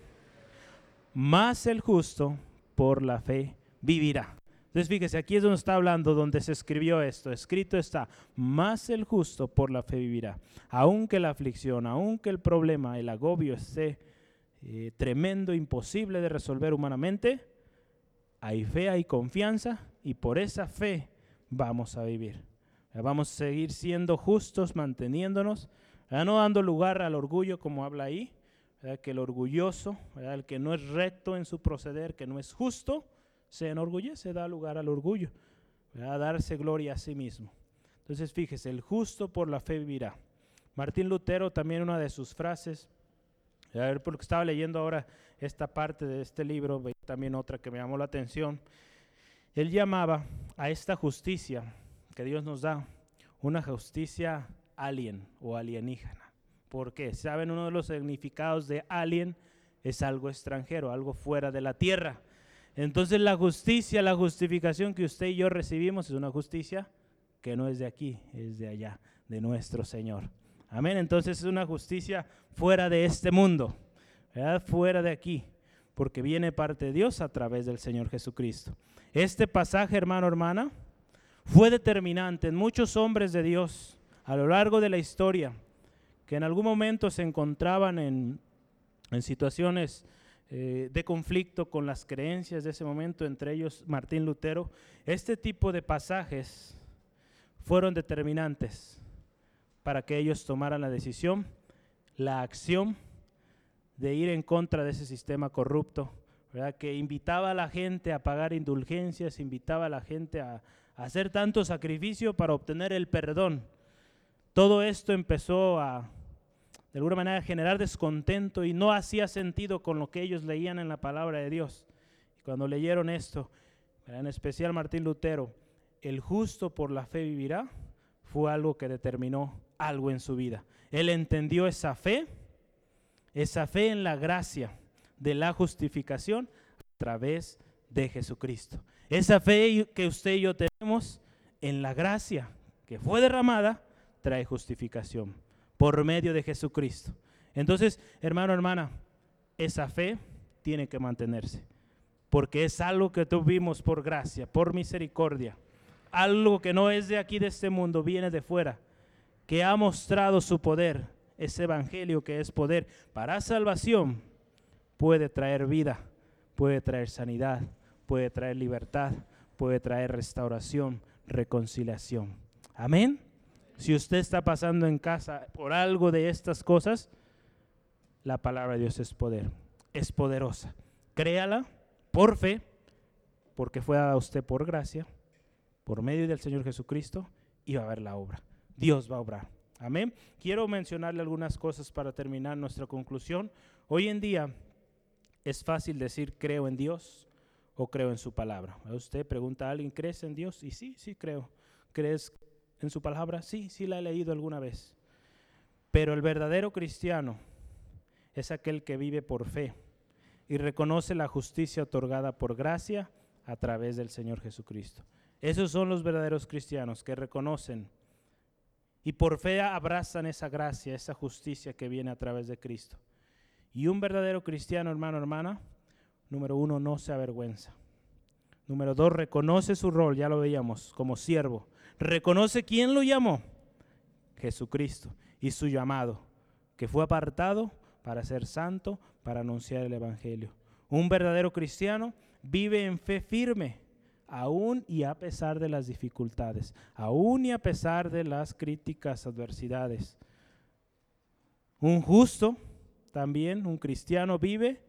mas el justo por la fe vivirá. Entonces fíjese, aquí es donde está hablando, donde se escribió esto, escrito está, más el justo por la fe vivirá. Aunque la aflicción, aunque el problema, el agobio esté eh, tremendo, imposible de resolver humanamente, hay fe, hay confianza y por esa fe vamos a vivir. Vamos a seguir siendo justos, manteniéndonos, no dando lugar al orgullo como habla ahí, que el orgulloso, el que no es recto en su proceder, que no es justo, se enorgullece, da lugar al orgullo, a darse gloria a sí mismo. Entonces fíjese, el justo por la fe vivirá. Martín Lutero también una de sus frases, a ver, porque estaba leyendo ahora esta parte de este libro, también otra que me llamó la atención, él llamaba a esta justicia que Dios nos da una justicia alien o alienígena. ¿Por qué? ¿Saben? Uno de los significados de alien es algo extranjero, algo fuera de la tierra. Entonces la justicia, la justificación que usted y yo recibimos es una justicia que no es de aquí, es de allá, de nuestro Señor. Amén. Entonces es una justicia fuera de este mundo, fuera de aquí, porque viene parte de Dios a través del Señor Jesucristo. Este pasaje, hermano, hermana, fue determinante en muchos hombres de Dios a lo largo de la historia que en algún momento se encontraban en, situaciones eh, de conflicto con las creencias de ese momento, entre ellos Martín Lutero. Este tipo de pasajes fueron determinantes para que ellos tomaran la decisión, la acción de ir en contra de ese sistema corrupto que invitaba a la gente a pagar indulgencias, invitaba a la gente a, hacer tanto sacrificio para obtener el perdón. Todo esto empezó a, de alguna manera, generar descontento y no hacía sentido con lo que ellos leían en la palabra de Dios. Y cuando leyeron esto, en especial Martín Lutero, el justo por la fe vivirá, fue algo que determinó algo en su vida. Él entendió esa fe, esa fe en la gracia de la justificación a través de Jesucristo. Esa fe que usted y yo tenemos en la gracia que fue derramada trae justificación por medio de Jesucristo. Entonces, hermano, hermana, esa fe tiene que mantenerse, porque es algo que tuvimos por gracia, por misericordia, algo que no es de aquí, de este mundo, viene de fuera, que ha mostrado su poder, ese evangelio que es poder para salvación puede traer vida, puede traer sanidad, puede traer libertad, puede traer restauración, reconciliación. Amén. Si usted está pasando en casa por algo de estas cosas, la palabra de Dios es poder, es poderosa. Créala por fe, porque fue dada a usted por gracia, por medio del Señor Jesucristo, y va a ver la obra. Dios va a obrar. Amén. Quiero mencionarle algunas cosas para terminar nuestra conclusión. Hoy en día es fácil decir creo en Dios o creo en su palabra. Usted pregunta a alguien, ¿crees en Dios? Y sí, sí creo. ¿Crees en su palabra? Sí, sí la he leído alguna vez. Pero el verdadero cristiano es aquel que vive por fe y reconoce la justicia otorgada por gracia a través del Señor Jesucristo. Esos son los verdaderos cristianos que reconocen y por fe abrazan esa gracia, esa justicia que viene a través de Cristo. Y un verdadero cristiano, hermano, hermana, número uno, no se avergüenza. Número dos, reconoce su rol, ya lo veíamos, como siervo. Reconoce quién lo llamó, Jesucristo, y su llamado, que fue apartado para ser santo, para anunciar el Evangelio. Un verdadero cristiano vive en fe firme, aún y a pesar de las dificultades, aún y a pesar de las críticas, adversidades. Un justo también un cristiano vive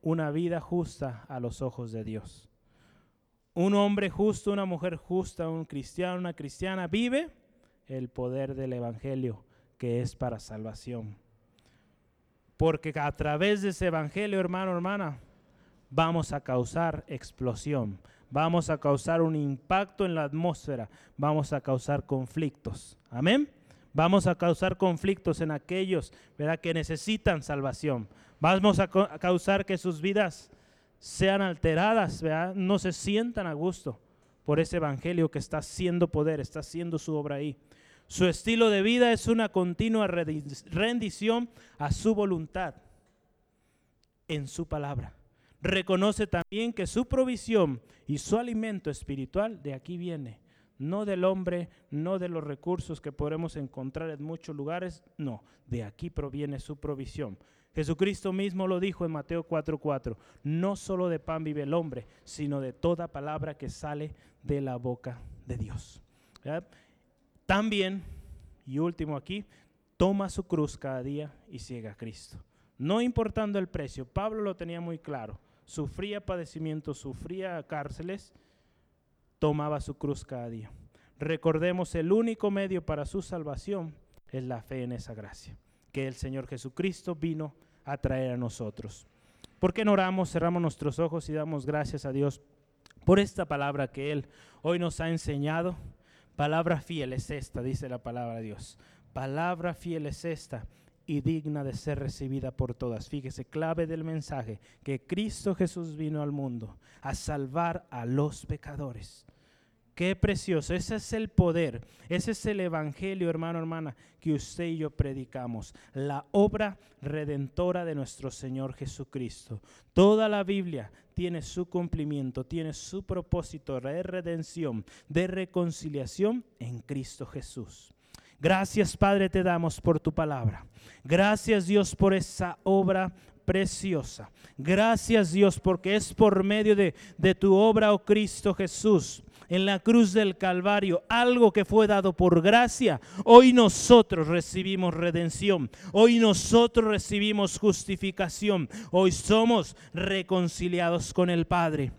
una vida justa a los ojos de Dios. Un hombre justo, una mujer justa, un cristiano, una cristiana vive el poder del Evangelio que es para salvación. Porque a través de ese Evangelio, hermano, hermana, vamos a causar explosión, vamos a causar un impacto en la atmósfera, vamos a causar conflictos. Amén. Vamos a causar conflictos en aquellos que necesitan salvación. Vamos a, causar que sus vidas sean alteradas, no se sientan a gusto por ese evangelio que está haciendo poder, está haciendo su obra ahí. Su estilo de vida es una continua rendición a su voluntad en su palabra. Reconoce también que su provisión y su alimento espiritual de aquí viene no del hombre, no de los recursos que podremos encontrar en muchos lugares, no, de aquí proviene su provisión. Jesucristo mismo lo dijo en Mateo 4:4, no solo de pan vive el hombre, sino de toda palabra que sale de la boca de Dios. También, y último aquí, toma su cruz cada día y siga a Cristo. No importando el precio, Pablo lo tenía muy claro. Sufría padecimientos, sufría cárceles, tomaba su cruz cada día. Recordemos, el único medio para su salvación es la fe en esa gracia, que el Señor Jesucristo vino a traer a nosotros. ¿Por qué no oramos, cerramos nuestros ojos y damos gracias a Dios por esta palabra que Él hoy nos ha enseñado? Palabra fiel es esta, dice la palabra de Dios. Palabra fiel es esta y digna de ser recibida por todas. Fíjese, clave del mensaje, que Cristo Jesús vino al mundo a salvar a los pecadores. Qué precioso, ese es el poder, ese es el evangelio, hermano, hermana, que usted y yo predicamos, la obra redentora de nuestro Señor Jesucristo. Toda la Biblia tiene su cumplimiento, tiene su propósito de redención, de reconciliación en Cristo Jesús. Gracias Padre te damos por tu palabra. Gracias Dios por esa obra preciosa. Gracias Dios porque es por medio de, de tu obra, oh Cristo Jesús, en la cruz del Calvario, algo que fue dado por gracia. Hoy nosotros recibimos redención. Hoy nosotros recibimos justificación. Hoy somos reconciliados con el Padre.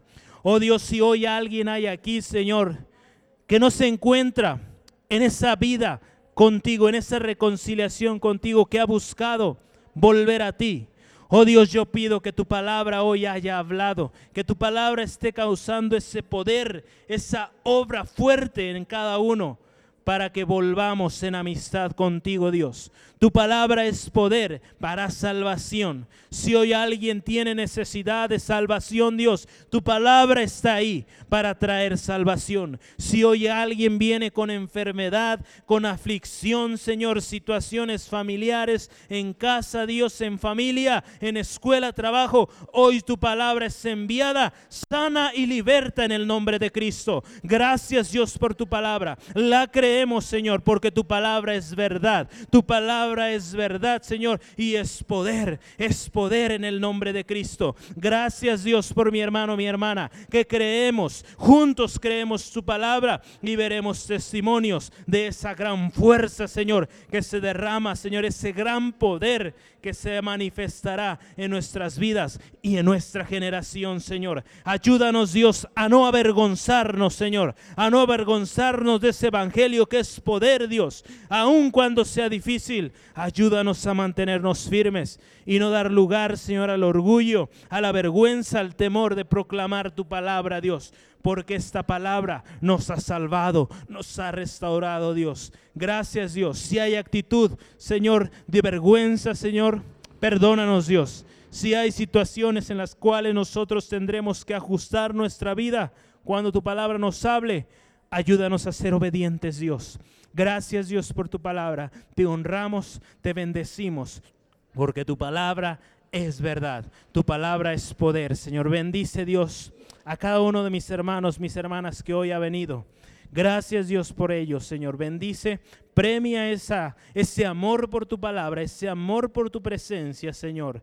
Oh Dios, si hoy alguien hay aquí, Señor, que no se encuentra en esa vida contigo, en esa reconciliación contigo, que ha buscado volver a ti. Oh Dios, yo pido que tu palabra hoy haya hablado, que tu palabra esté causando ese poder, esa obra fuerte en cada uno para que volvamos en amistad contigo, Dios. Tu palabra es poder para salvación. Si hoy alguien tiene necesidad de salvación, Dios, tu palabra está ahí para traer salvación. Si hoy alguien viene con enfermedad, con aflicción, Señor, situaciones familiares, en casa, Dios, en familia, en escuela, trabajo, hoy tu palabra es enviada, sana y liberta en el nombre de Cristo. Gracias, Dios, por tu palabra. La creemos Señor, porque tu palabra es verdad. Tu palabra es verdad, Señor, y es poder, es poder en el nombre de Cristo. Gracias, Dios, por mi hermano, mi hermana, que creemos, juntos creemos tu palabra y veremos testimonios de esa gran fuerza, Señor, que se derrama, Señor, ese gran poder que se manifestará en nuestras vidas y en nuestra generación, Señor. Ayúdanos, Dios, a no avergonzarnos, Señor, a no avergonzarnos de ese evangelio que es poder, Dios, aun cuando sea difícil. Ayúdanos a mantenernos firmes y no dar lugar, Señor, al orgullo, a la vergüenza, al temor de proclamar tu palabra, Dios porque esta palabra nos ha salvado, nos ha restaurado, Dios. Gracias, Dios. Si hay actitud, Señor, de vergüenza, Señor, perdónanos, Dios. Si hay situaciones en las cuales nosotros tendremos que ajustar nuestra vida cuando tu palabra nos hable, ayúdanos a ser obedientes, Dios. Gracias, Dios, por tu palabra. Te honramos, te bendecimos, porque tu palabra es verdad. Tu palabra es poder, Señor. Bendice, Dios a cada uno de mis hermanos, mis hermanas que hoy ha venido. Gracias Dios por ellos, Señor. Bendice, premia esa, ese amor por tu palabra, ese amor por tu presencia, Señor.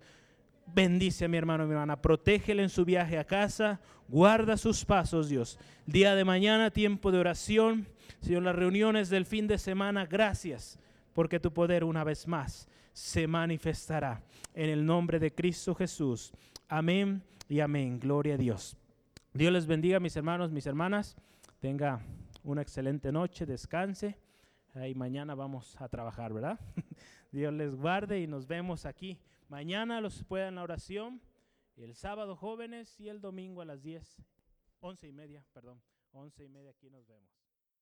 Bendice a mi hermano, mi hermana. Protégele en su viaje a casa. Guarda sus pasos, Dios. Día de mañana, tiempo de oración. Señor, las reuniones del fin de semana, gracias. Porque tu poder una vez más se manifestará. En el nombre de Cristo Jesús. Amén y amén. Gloria a Dios. Dios les bendiga, mis hermanos, mis hermanas. Tenga una excelente noche, descanse. Y mañana vamos a trabajar, ¿verdad? [LAUGHS] Dios les guarde y nos vemos aquí. Mañana los puedan la oración, el sábado jóvenes y el domingo a las 10, once y media, perdón, once y media aquí nos vemos.